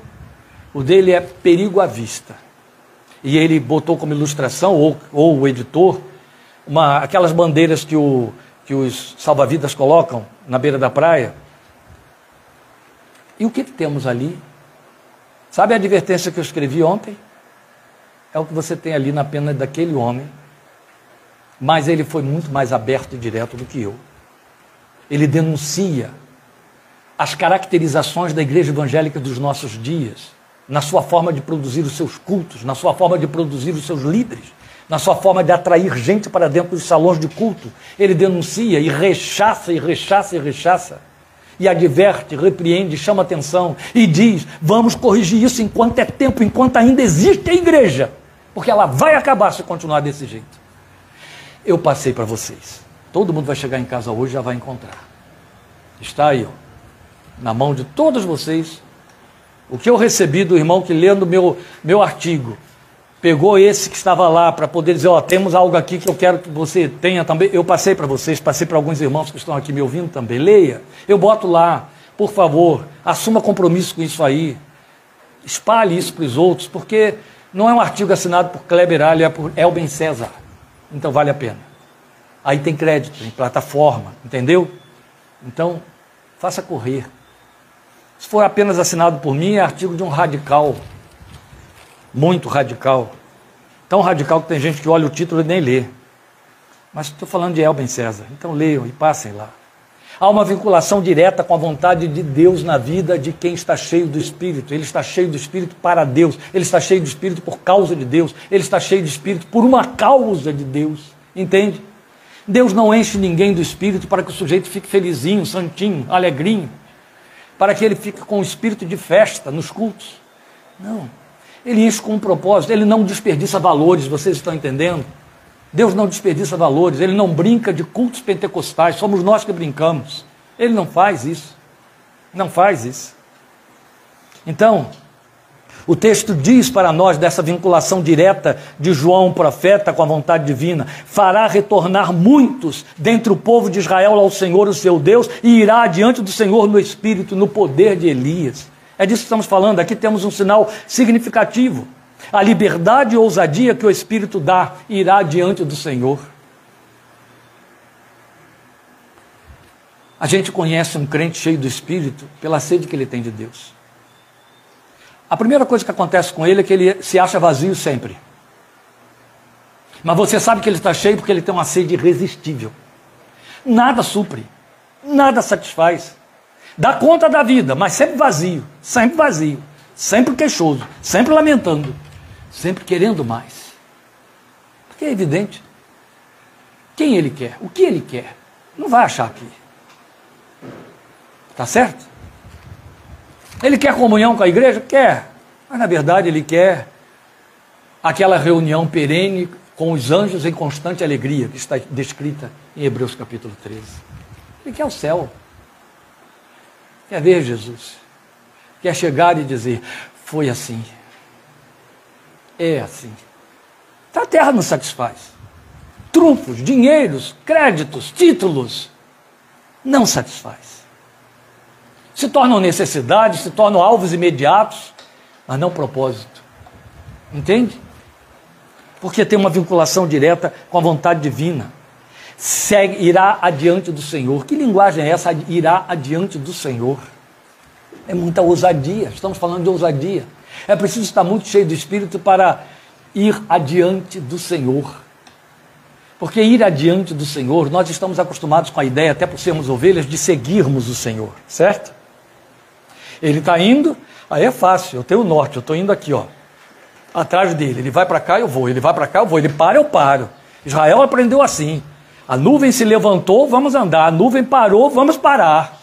O dele é perigo à vista. E ele botou como ilustração, ou, ou o editor, uma, aquelas bandeiras que, o, que os salva-vidas colocam na beira da praia. E o que, que temos ali? Sabe a advertência que eu escrevi ontem? É o que você tem ali na pena daquele homem. Mas ele foi muito mais aberto e direto do que eu. Ele denuncia as caracterizações da igreja evangélica dos nossos dias, na sua forma de produzir os seus cultos, na sua forma de produzir os seus líderes, na sua forma de atrair gente para dentro dos salões de culto. Ele denuncia e rechaça e rechaça e rechaça e adverte, repreende, chama atenção e diz: vamos corrigir isso enquanto é tempo, enquanto ainda existe a igreja, porque ela vai acabar se continuar desse jeito. Eu passei para vocês. Todo mundo vai chegar em casa hoje e já vai encontrar. Está aí, ó, na mão de todos vocês, o que eu recebi do irmão que lendo meu, meu artigo pegou esse que estava lá para poder dizer, ó, temos algo aqui que eu quero que você tenha também. Eu passei para vocês, passei para alguns irmãos que estão aqui me ouvindo também. Leia. Eu boto lá, por favor, assuma compromisso com isso aí. Espalhe isso para os outros, porque não é um artigo assinado por Kleber Ali, é por Elben César. Então vale a pena. Aí tem crédito, tem plataforma, entendeu? Então, faça correr. Se for apenas assinado por mim, é artigo de um radical muito radical. Tão radical que tem gente que olha o título e nem lê. Mas estou falando de Elben César. Então leiam e passem lá. Há uma vinculação direta com a vontade de Deus na vida de quem está cheio do Espírito. Ele está cheio do Espírito para Deus. Ele está cheio do Espírito por causa de Deus. Ele está cheio do Espírito por uma causa de Deus. Entende? Deus não enche ninguém do Espírito para que o sujeito fique felizinho, santinho, alegrinho. Para que ele fique com o espírito de festa nos cultos. Não. Ele enche com um propósito, ele não desperdiça valores, vocês estão entendendo? Deus não desperdiça valores, ele não brinca de cultos pentecostais, somos nós que brincamos. Ele não faz isso. Não faz isso. Então, o texto diz para nós dessa vinculação direta de João, profeta, com a vontade divina: fará retornar muitos dentre o povo de Israel ao Senhor, o seu Deus, e irá diante do Senhor no espírito, no poder de Elias. É disso que estamos falando. Aqui temos um sinal significativo. A liberdade e ousadia que o Espírito dá irá diante do Senhor. A gente conhece um crente cheio do Espírito pela sede que ele tem de Deus. A primeira coisa que acontece com ele é que ele se acha vazio sempre. Mas você sabe que ele está cheio porque ele tem uma sede irresistível. Nada supre, nada satisfaz. Dá conta da vida, mas sempre vazio, sempre vazio, sempre queixoso, sempre lamentando, sempre querendo mais. Porque é evidente. Quem ele quer? O que ele quer? Não vai achar aqui. Tá certo? Ele quer comunhão com a igreja? Quer. Mas na verdade ele quer aquela reunião perene com os anjos em constante alegria, que está descrita em Hebreus capítulo 13. Ele quer o céu. Quer ver Jesus? Quer chegar e dizer: foi assim. É assim. A terra não satisfaz. Trunfos, dinheiros, créditos, títulos, não satisfaz. Se tornam necessidades, se tornam alvos imediatos, mas não propósito. Entende? Porque tem uma vinculação direta com a vontade divina segue, irá adiante do Senhor. Que linguagem é essa? Irá adiante do Senhor. É muita ousadia, estamos falando de ousadia. É preciso estar muito cheio do Espírito para ir adiante do Senhor. Porque ir adiante do Senhor, nós estamos acostumados com a ideia, até por sermos ovelhas, de seguirmos o Senhor, certo? Ele está indo, aí é fácil, eu tenho o norte, eu estou indo aqui, ó, atrás dele. Ele vai para cá, eu vou, ele vai para cá, eu vou, ele para, eu paro. Israel aprendeu assim. A nuvem se levantou, vamos andar. A nuvem parou, vamos parar.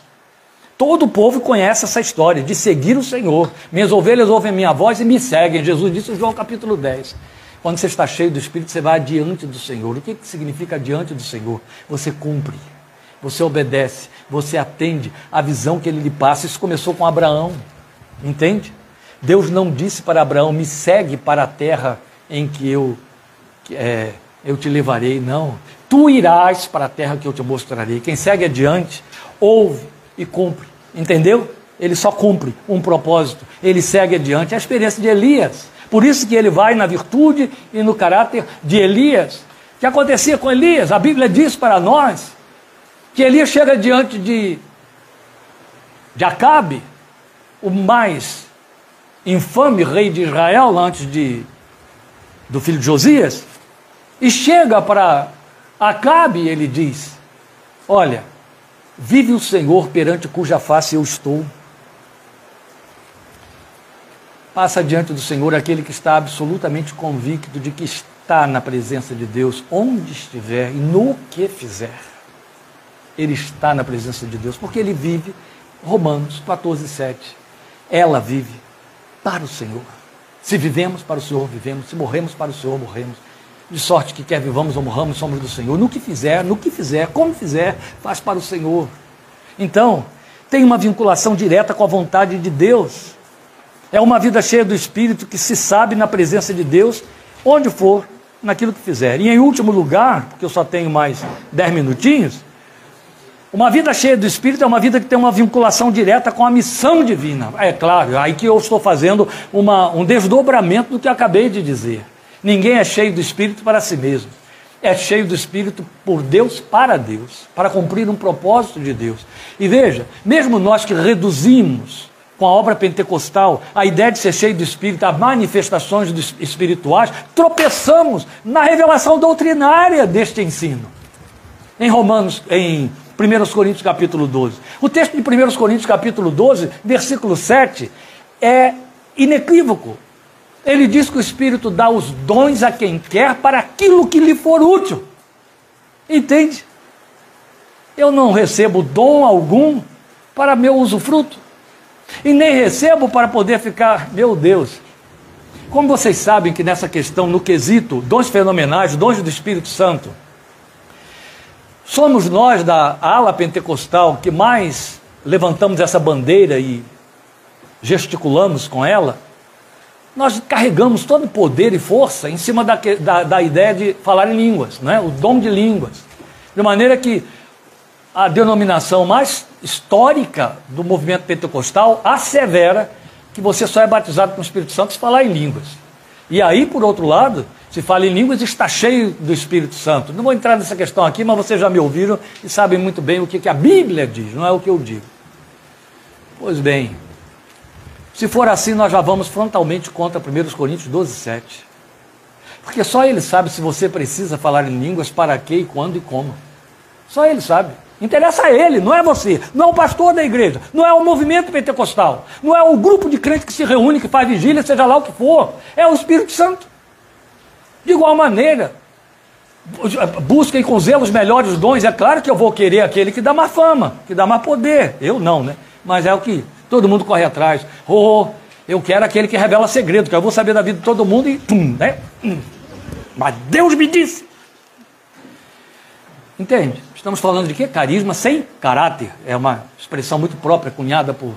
Todo o povo conhece essa história de seguir o Senhor. Minhas ovelhas ouvem minha voz e me seguem. Jesus disse em João capítulo 10. Quando você está cheio do Espírito, você vai adiante do Senhor. O que, significa adiante do Senhor? Você cumpre, você obedece, você atende à visão que ele lhe passa. Isso começou com Abraão, entende? Deus não disse para Abraão: me segue para a terra em que eu é, eu te levarei, não. Tu irás para a terra que eu te mostrarei. Quem segue adiante, ouve e cumpre. Entendeu? Ele só cumpre um propósito, ele segue adiante. É a experiência de Elias. Por isso que ele vai na virtude e no caráter de Elias. O que acontecia com Elias? A Bíblia diz para nós que Elias chega diante de, de Acabe, o mais infame rei de Israel antes de, do filho de Josias, e chega para Acabe e ele diz: Olha, vive o Senhor perante cuja face eu estou. Passa diante do Senhor aquele que está absolutamente convicto de que está na presença de Deus, onde estiver e no que fizer. Ele está na presença de Deus, porque ele vive, Romanos 14, 7. Ela vive para o Senhor. Se vivemos para o Senhor, vivemos. Se morremos para o Senhor, morremos. De sorte que quer vivamos ou morramos, somos do Senhor. No que fizer, no que fizer, como fizer, faz para o Senhor. Então, tem uma vinculação direta com a vontade de Deus. É uma vida cheia do Espírito que se sabe na presença de Deus, onde for, naquilo que fizer. E em último lugar, porque eu só tenho mais dez minutinhos, uma vida cheia do Espírito é uma vida que tem uma vinculação direta com a missão divina. É claro, aí que eu estou fazendo uma, um desdobramento do que acabei de dizer. Ninguém é cheio do Espírito para si mesmo. É cheio do Espírito por Deus, para Deus, para cumprir um propósito de Deus. E veja, mesmo nós que reduzimos com a obra pentecostal, a ideia de ser cheio do Espírito, as manifestações espirituais, tropeçamos na revelação doutrinária deste ensino. Em Romanos, em 1 Coríntios capítulo 12. O texto de 1 Coríntios capítulo 12, versículo 7, é inequívoco. Ele diz que o Espírito dá os dons a quem quer para aquilo que lhe for útil. Entende? Eu não recebo dom algum para meu usufruto. E nem recebo para poder ficar, meu Deus. Como vocês sabem que nessa questão, no quesito, dons fenomenais, dons do Espírito Santo, somos nós da ala pentecostal que mais levantamos essa bandeira e gesticulamos com ela, nós carregamos todo o poder e força em cima da, da, da ideia de falar em línguas, né? o dom de línguas. De maneira que a denominação mais histórica do movimento pentecostal assevera que você só é batizado com o Espírito Santo se falar em línguas. E aí, por outro lado, se fala em línguas está cheio do Espírito Santo. Não vou entrar nessa questão aqui, mas vocês já me ouviram e sabem muito bem o que, que a Bíblia diz, não é o que eu digo. Pois bem, se for assim, nós já vamos frontalmente contra 1 Coríntios 12, 7. Porque só ele sabe se você precisa falar em línguas, para quê, quando e como. Só ele sabe. Interessa a ele, não é você, não é o pastor da igreja, não é o movimento pentecostal, não é o grupo de crentes que se reúne, que faz vigília, seja lá o que for, é o Espírito Santo. De igual maneira, busquem com zelo os melhores dons, é claro que eu vou querer aquele que dá mais fama, que dá mais poder, eu não, né? Mas é o que todo mundo corre atrás. Oh, eu quero aquele que revela segredo, que eu vou saber da vida de todo mundo e pum, né? Hum. Mas Deus me disse. Entende? Estamos falando de quê? Carisma sem caráter. É uma expressão muito própria, cunhada por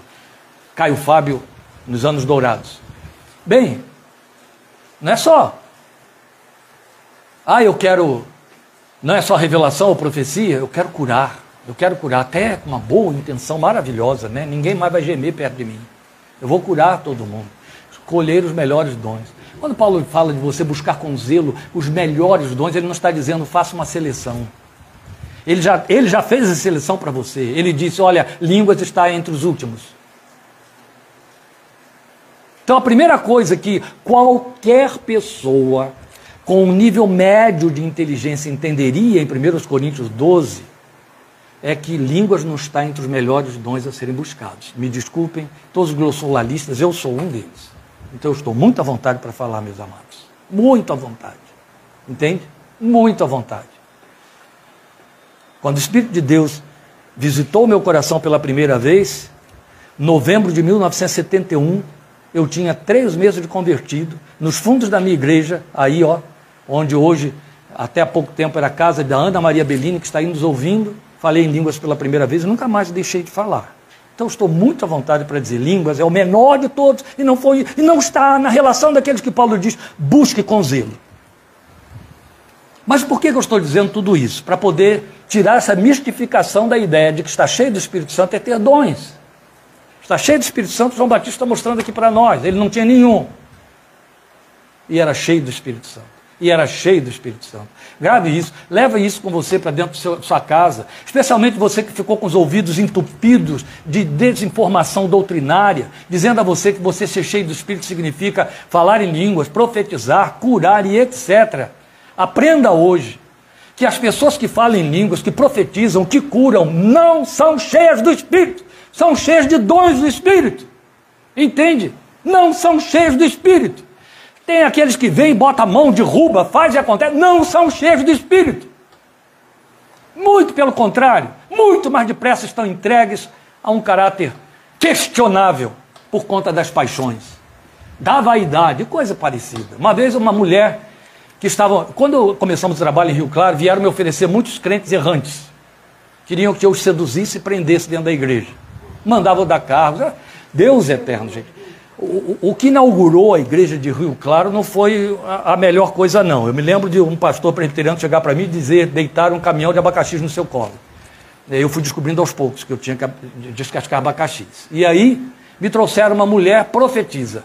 Caio Fábio nos anos dourados. Bem, não é só. Ah, eu quero. Não é só revelação ou profecia, eu quero curar. Eu quero curar, até com uma boa intenção maravilhosa, né? Ninguém mais vai gemer perto de mim. Eu vou curar todo mundo. Escolher os melhores dons. Quando Paulo fala de você buscar com zelo os melhores dons, ele não está dizendo faça uma seleção. Ele já, ele já fez a seleção para você. Ele disse: olha, línguas está entre os últimos. Então a primeira coisa que qualquer pessoa com um nível médio de inteligência entenderia em 1 Coríntios 12 é que línguas não está entre os melhores dons a serem buscados. Me desculpem, todos os glossolalistas, eu sou um deles. Então eu estou muito à vontade para falar, meus amados. Muito à vontade. Entende? Muito à vontade. Quando o Espírito de Deus visitou meu coração pela primeira vez, novembro de 1971, eu tinha três meses de convertido, nos fundos da minha igreja, aí ó, onde hoje, até há pouco tempo, era a casa da Ana Maria Bellini, que está aí nos ouvindo, falei em línguas pela primeira vez e nunca mais deixei de falar. Então estou muito à vontade para dizer línguas, é o menor de todos, e não foi, e não está na relação daqueles que Paulo diz, busque com zelo. Mas por que eu estou dizendo tudo isso? Para poder tirar essa mistificação da ideia de que está cheio do Espírito Santo é ter dons. Está cheio do Espírito Santo, João Batista está mostrando aqui para nós. Ele não tinha nenhum. E era cheio do Espírito Santo e era cheio do Espírito Santo. Grave isso, leva isso com você para dentro da sua casa, especialmente você que ficou com os ouvidos entupidos de desinformação doutrinária, dizendo a você que você ser cheio do Espírito significa falar em línguas, profetizar, curar e etc. Aprenda hoje que as pessoas que falam em línguas, que profetizam, que curam, não são cheias do Espírito, são cheias de dons do Espírito. Entende? Não são cheias do Espírito. Tem aqueles que vêm, bota a mão, derruba, faz e acontece. Não são cheios de espírito. Muito pelo contrário, muito mais depressa estão entregues a um caráter questionável por conta das paixões, da vaidade, coisa parecida. Uma vez uma mulher que estava, quando começamos o trabalho em Rio Claro, vieram me oferecer muitos crentes errantes. Queriam que eu os seduzisse e prendesse dentro da igreja. Mandavam dar cargos. Deus eterno, gente o, que inaugurou a igreja de Rio Claro não foi a, a melhor coisa, não. Eu me lembro de um pastor presbiteriano chegar para mim e dizer: deitar um caminhão de abacaxis no seu colo. Eu fui descobrindo aos poucos que eu tinha que descascar abacaxis. E aí me trouxeram uma mulher profetisa,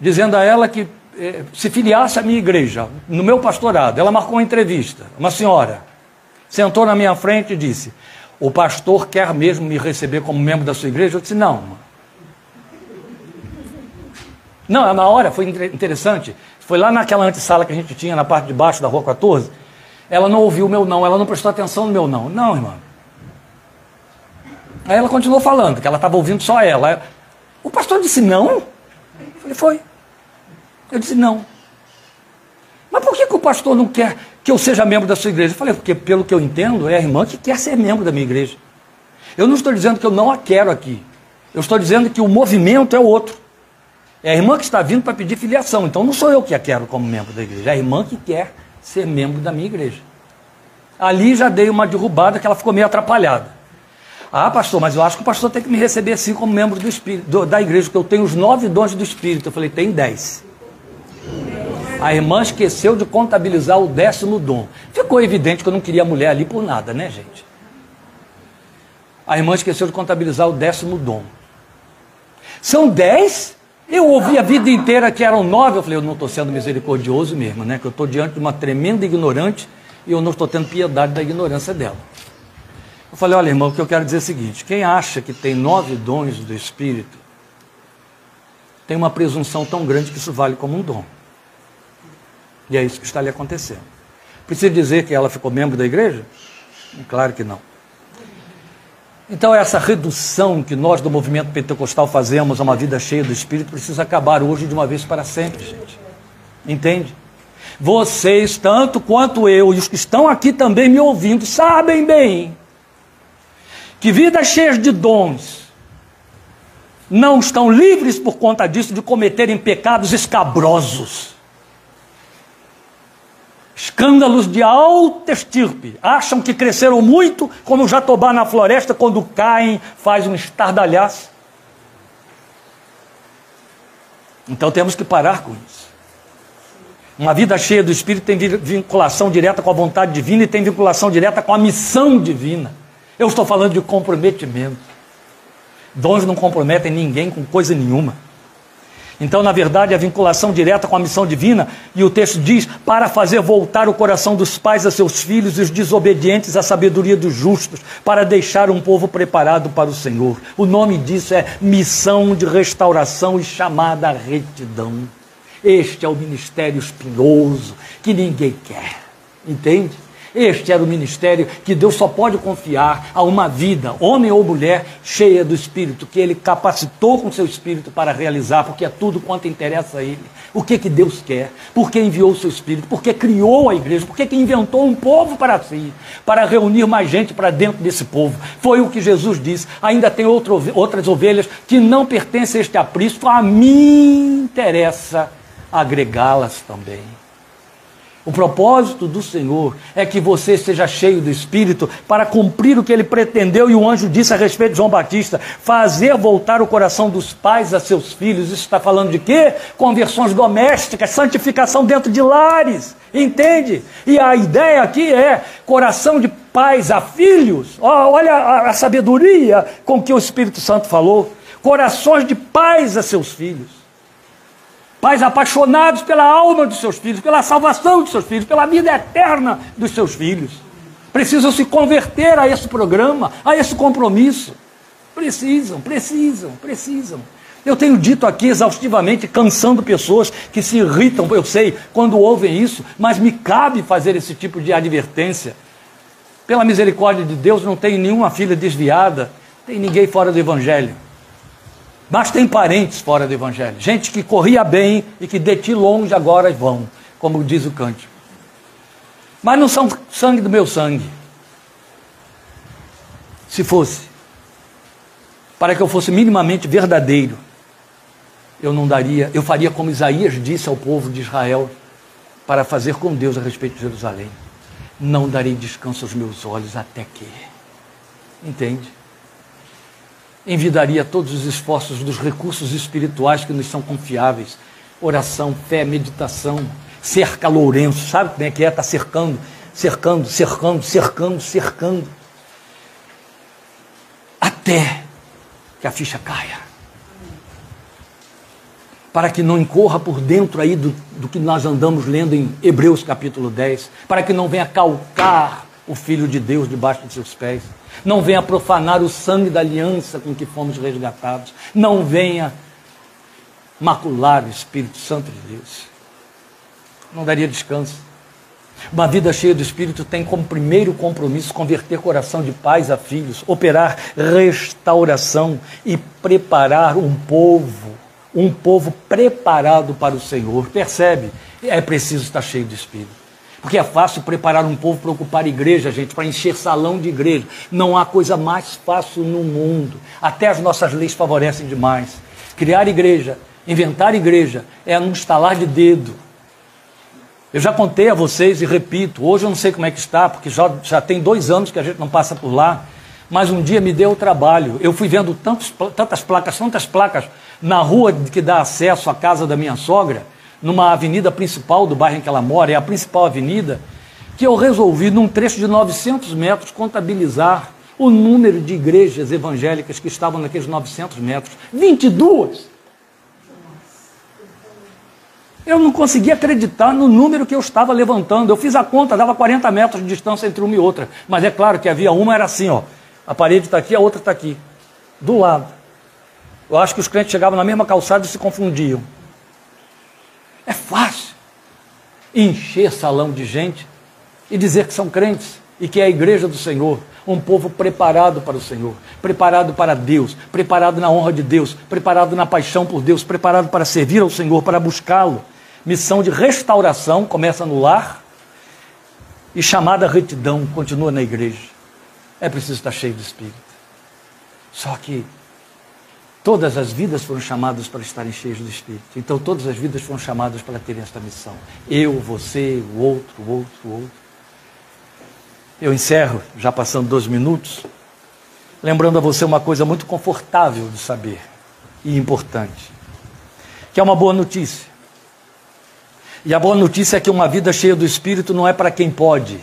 dizendo a ela que eh, se filiasse à minha igreja, no meu pastorado. Ela marcou uma entrevista. Uma senhora sentou na minha frente e disse: O pastor quer mesmo me receber como membro da sua igreja? Eu disse: Não. Não, é na hora foi interessante. Foi lá naquela antessala que a gente tinha na parte de baixo da rua 14. Ela não ouviu o meu não, ela não prestou atenção no meu não. Não, irmão. Aí ela continuou falando, que ela estava ouvindo só ela. O pastor disse não? Eu falei, foi. Eu disse não. Mas por que, que o pastor não quer que eu seja membro da sua igreja? Eu falei, porque pelo que eu entendo, é a irmã que quer ser membro da minha igreja. Eu não estou dizendo que eu não a quero aqui. Eu estou dizendo que o movimento é outro. É a irmã que está vindo para pedir filiação. Então não sou eu que a quero como membro da igreja. É a irmã que quer ser membro da minha igreja. Ali já dei uma derrubada que ela ficou meio atrapalhada. Ah, pastor, mas eu acho que o pastor tem que me receber assim como membro do Espírito, do, da igreja, porque eu tenho os nove dons do Espírito. Eu falei, tem dez. A irmã esqueceu de contabilizar o décimo dom. Ficou evidente que eu não queria mulher ali por nada, né, gente? A irmã esqueceu de contabilizar o décimo dom. São dez eu ouvi a vida inteira que eram nove. Eu falei, eu não estou sendo misericordioso mesmo, né? Que eu estou diante de uma tremenda ignorante e eu não estou tendo piedade da ignorância dela. Eu falei, olha, irmão, o que eu quero dizer é o seguinte: quem acha que tem nove dons do Espírito, tem uma presunção tão grande que isso vale como um dom. E é isso que está lhe acontecendo. Precisa dizer que ela ficou membro da igreja? Claro que não. Então, essa redução que nós do movimento pentecostal fazemos a uma vida cheia do Espírito precisa acabar hoje de uma vez para sempre, gente. Entende? Vocês, tanto quanto eu, e os que estão aqui também me ouvindo, sabem bem que vidas cheias de dons não estão livres por conta disso de cometerem pecados escabrosos escândalos de alta estirpe. Acham que cresceram muito, como o jatobá na floresta, quando caem, faz um estardalhaço. Então temos que parar com isso. Uma vida cheia do Espírito tem vinculação direta com a vontade divina e tem vinculação direta com a missão divina. Eu estou falando de comprometimento. Dons não comprometem ninguém com coisa nenhuma. Então, na verdade, a vinculação direta com a missão divina, e o texto diz: para fazer voltar o coração dos pais a seus filhos e os desobedientes à sabedoria dos justos, para deixar um povo preparado para o Senhor. O nome disso é missão de restauração e chamada retidão. Este é o ministério espinhoso que ninguém quer. Entende? Este era o ministério que Deus só pode confiar a uma vida, homem ou mulher, cheia do Espírito, que Ele capacitou com seu Espírito para realizar, porque é tudo quanto interessa a Ele. O que, que Deus quer? Por que enviou o seu Espírito? Por que criou a igreja? Por que, que inventou um povo para si? Para reunir mais gente para dentro desse povo. Foi o que Jesus disse. Ainda tem outro, outras ovelhas que não pertencem a este aprisco, a mim interessa agregá-las também. O propósito do Senhor é que você seja cheio do Espírito para cumprir o que ele pretendeu e o anjo disse a respeito de João Batista: fazer voltar o coração dos pais a seus filhos. Isso está falando de quê? Conversões domésticas, santificação dentro de lares. Entende? E a ideia aqui é coração de pais a filhos. olha a, a sabedoria com que o Espírito Santo falou. Corações de pais a seus filhos. Pais apaixonados pela alma dos seus filhos, pela salvação dos seus filhos, pela vida eterna dos seus filhos. Precisam se converter a esse programa, a esse compromisso. Precisam, precisam, precisam. Eu tenho dito aqui exaustivamente, cansando pessoas que se irritam, eu sei, quando ouvem isso, mas me cabe fazer esse tipo de advertência. Pela misericórdia de Deus, não tenho nenhuma filha desviada, tem ninguém fora do Evangelho. Mas tem parentes fora do Evangelho. Gente que corria bem e que de ti longe agora vão, como diz o cântico. Mas não são sangue do meu sangue. Se fosse, para que eu fosse minimamente verdadeiro, eu não daria, eu faria como Isaías disse ao povo de Israel para fazer com Deus a respeito de Jerusalém. Não darei descanso aos meus olhos até que. Entende? Envidaria todos os esforços dos recursos espirituais que nos são confiáveis. Oração, fé, meditação, cerca Lourenço, sabe como é que é? Está cercando, cercando, cercando, cercando, cercando. Até que a ficha caia. Para que não incorra por dentro aí do, do que nós andamos lendo em Hebreus capítulo 10. Para que não venha calcar o Filho de Deus debaixo de seus pés. Não venha profanar o sangue da aliança com que fomos resgatados. Não venha macular o Espírito Santo de Deus. Não daria descanso. Uma vida cheia do Espírito tem como primeiro compromisso converter coração de pais a filhos, operar restauração e preparar um povo, um povo preparado para o Senhor. Percebe? É preciso estar cheio do Espírito. Porque é fácil preparar um povo para ocupar igreja, gente, para encher salão de igreja. Não há coisa mais fácil no mundo. Até as nossas leis favorecem demais. Criar igreja, inventar igreja, é num estalar de dedo. Eu já contei a vocês e repito, hoje eu não sei como é que está, porque já, já tem dois anos que a gente não passa por lá, mas um dia me deu o trabalho. Eu fui vendo tantos, tantas placas, tantas placas na rua que dá acesso à casa da minha sogra, numa avenida principal do bairro em que ela mora, é a principal avenida, que eu resolvi, num trecho de 900 metros, contabilizar o número de igrejas evangélicas que estavam naqueles 900 metros. 22! Eu não conseguia acreditar no número que eu estava levantando. Eu fiz a conta, dava 40 metros de distância entre uma e outra. Mas é claro que havia uma, era assim, ó. A parede está aqui, a outra está aqui. Do lado. Eu acho que os crentes chegavam na mesma calçada e se confundiam. É fácil encher salão de gente e dizer que são crentes e que é a igreja do Senhor, um povo preparado para o Senhor, preparado para Deus, preparado na honra de Deus, preparado na paixão por Deus, preparado para servir ao Senhor, para buscá-lo. Missão de restauração começa no lar e chamada retidão continua na igreja. É preciso estar cheio do Espírito. Só que Todas as vidas foram chamadas para estarem cheias do Espírito. Então todas as vidas foram chamadas para terem esta missão. Eu, você, o outro, o outro, o outro. Eu encerro, já passando dois minutos, lembrando a você uma coisa muito confortável de saber e importante, que é uma boa notícia. E a boa notícia é que uma vida cheia do Espírito não é para quem pode,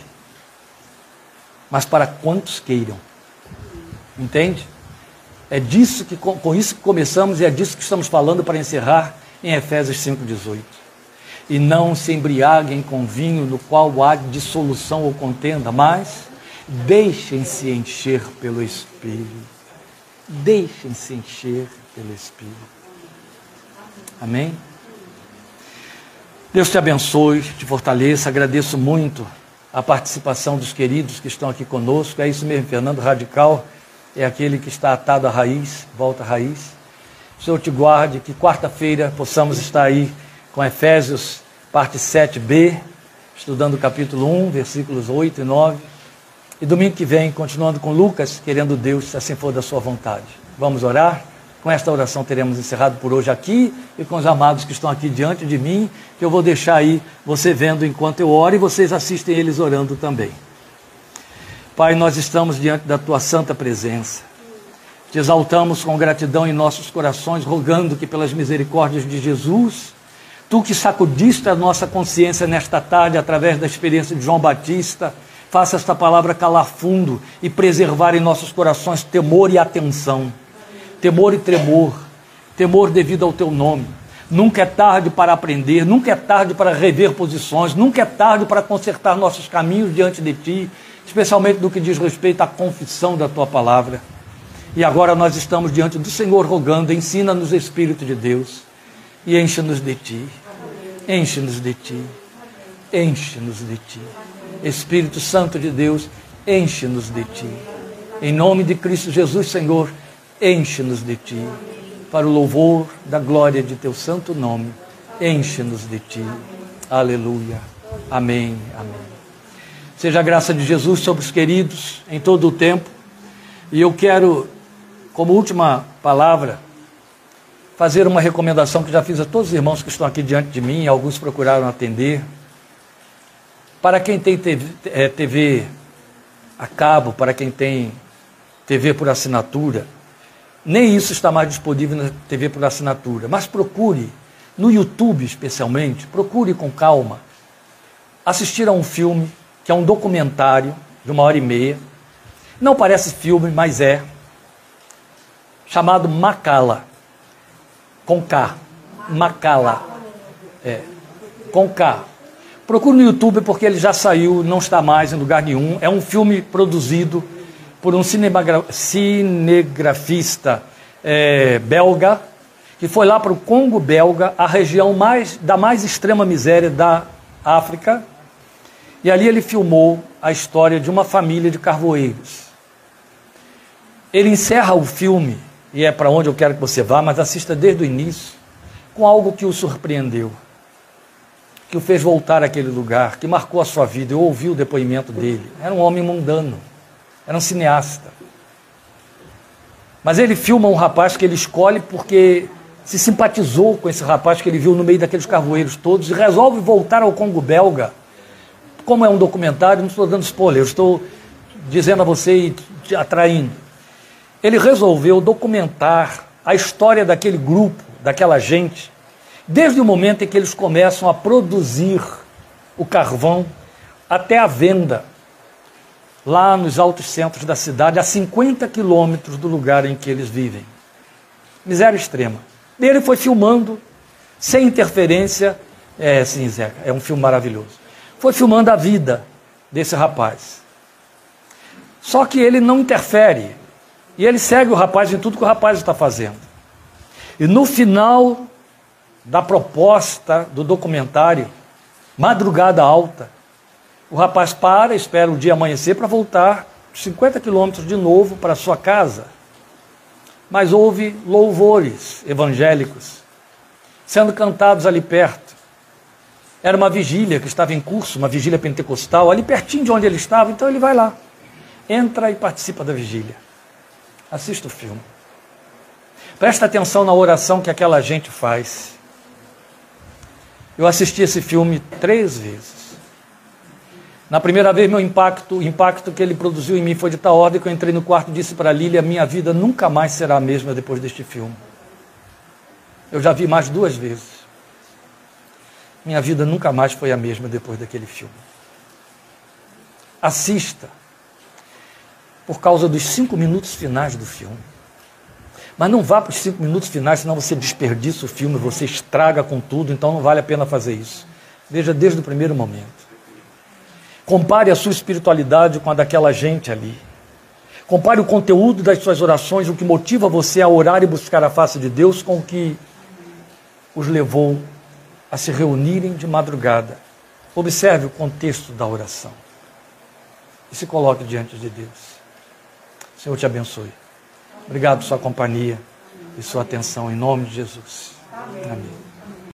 mas para quantos queiram. Entende? É disso que com isso que começamos e é disso que estamos falando para encerrar em Efésios 5:18. E não se embriaguem com vinho no qual há dissolução ou contenda, mas deixem-se encher pelo Espírito. Deixem-se encher pelo Espírito. Amém? Deus te abençoe, te fortaleça. Agradeço muito a participação dos queridos que estão aqui conosco. É isso mesmo, Fernando Radical é aquele que está atado à raiz, volta à raiz. O Senhor te guarde, que quarta-feira possamos estar aí com Efésios, parte 7b, estudando o capítulo 1, versículos 8 e 9. E domingo que vem, continuando com Lucas, querendo Deus, se assim for da sua vontade. Vamos orar? Com esta oração teremos encerrado por hoje aqui e com os amados que estão aqui diante de mim, que eu vou deixar aí você vendo enquanto eu oro e vocês assistem eles orando também. Pai, nós estamos diante da tua santa presença. Te exaltamos com gratidão em nossos corações, rogando que pelas misericórdias de Jesus, tu que sacudiste a nossa consciência nesta tarde através da experiência de João Batista, faça esta palavra calar fundo e preservar em nossos corações temor e atenção temor e tremor, temor devido ao teu nome. Nunca é tarde para aprender, nunca é tarde para rever posições, nunca é tarde para consertar nossos caminhos diante de ti, especialmente no que diz respeito à confissão da tua palavra. E agora nós estamos diante do Senhor rogando, ensina-nos, Espírito de Deus, e enche-nos de ti, enche-nos de ti, enche-nos de ti. Espírito Santo de Deus, enche-nos de ti. Em nome de Cristo Jesus, Senhor, enche-nos de ti, para o louvor da glória de teu santo nome, enche-nos de ti. Aleluia. Amém. Amém. Seja a graça de Jesus sobre os queridos em todo o tempo. E eu quero, como última palavra, fazer uma recomendação que já fiz a todos os irmãos que estão aqui diante de mim, alguns procuraram atender. Para quem tem TV, é, TV a cabo, para quem tem TV por assinatura, nem isso está mais disponível na TV por assinatura. Mas procure, no YouTube especialmente, procure com calma assistir a um filme que é um documentário de uma hora e meia. Não parece filme, mas é. Chamado Macala. Com K. Macala. É. Com K. Procure no YouTube porque ele já saiu, não está mais em lugar nenhum. É um filme produzido por um cinegrafista é, belga, que foi lá para o Congo belga, a região mais, da mais extrema miséria da África, e ali ele filmou a história de uma família de carvoeiros. Ele encerra o filme, e é para onde eu quero que você vá, mas assista desde o início, com algo que o surpreendeu, que o fez voltar àquele lugar, que marcou a sua vida. Eu ouvi o depoimento dele. Era um homem mundano era um cineasta. Mas ele filma um rapaz que ele escolhe porque se simpatizou com esse rapaz que ele viu no meio daqueles carvoeiros todos e resolve voltar ao Congo belga. Como é um documentário, não estou dando spoiler, estou dizendo a você e te atraindo. Ele resolveu documentar a história daquele grupo, daquela gente, desde o momento em que eles começam a produzir o carvão até a venda lá nos altos centros da cidade, a 50 quilômetros do lugar em que eles vivem. Miséria extrema. Ele foi filmando, sem interferência. É, sim, Zeca, é um filme maravilhoso. Foi filmando a vida desse rapaz. Só que ele não interfere. E ele segue o rapaz em tudo que o rapaz está fazendo. E no final da proposta do documentário, Madrugada Alta, o rapaz para, espera o dia amanhecer para voltar 50 quilômetros de novo para sua casa. Mas houve louvores evangélicos sendo cantados ali perto. Era uma vigília que estava em curso, uma vigília pentecostal, ali pertinho de onde ele estava, então ele vai lá. Entra e participa da vigília. Assista o filme. Presta atenção na oração que aquela gente faz. Eu assisti esse filme três vezes. Na primeira vez, meu impacto, o impacto que ele produziu em mim foi de tal ordem que eu entrei no quarto e disse para a Lília: minha vida nunca mais será a mesma depois deste filme. Eu já vi mais duas vezes. Minha vida nunca mais foi a mesma depois daquele filme. Assista, por causa dos cinco minutos finais do filme. Mas não vá para os cinco minutos finais, senão você desperdiça o filme, você estraga com tudo, então não vale a pena fazer isso. Veja desde o primeiro momento. Compare a sua espiritualidade com a daquela gente ali. Compare o conteúdo das suas orações, o que motiva você a orar e buscar a face de Deus, com o que os levou a se reunirem de madrugada. Observe o contexto da oração e se coloque diante de Deus. O Senhor te abençoe. Obrigado por sua companhia e sua atenção, em nome de Jesus. Amém.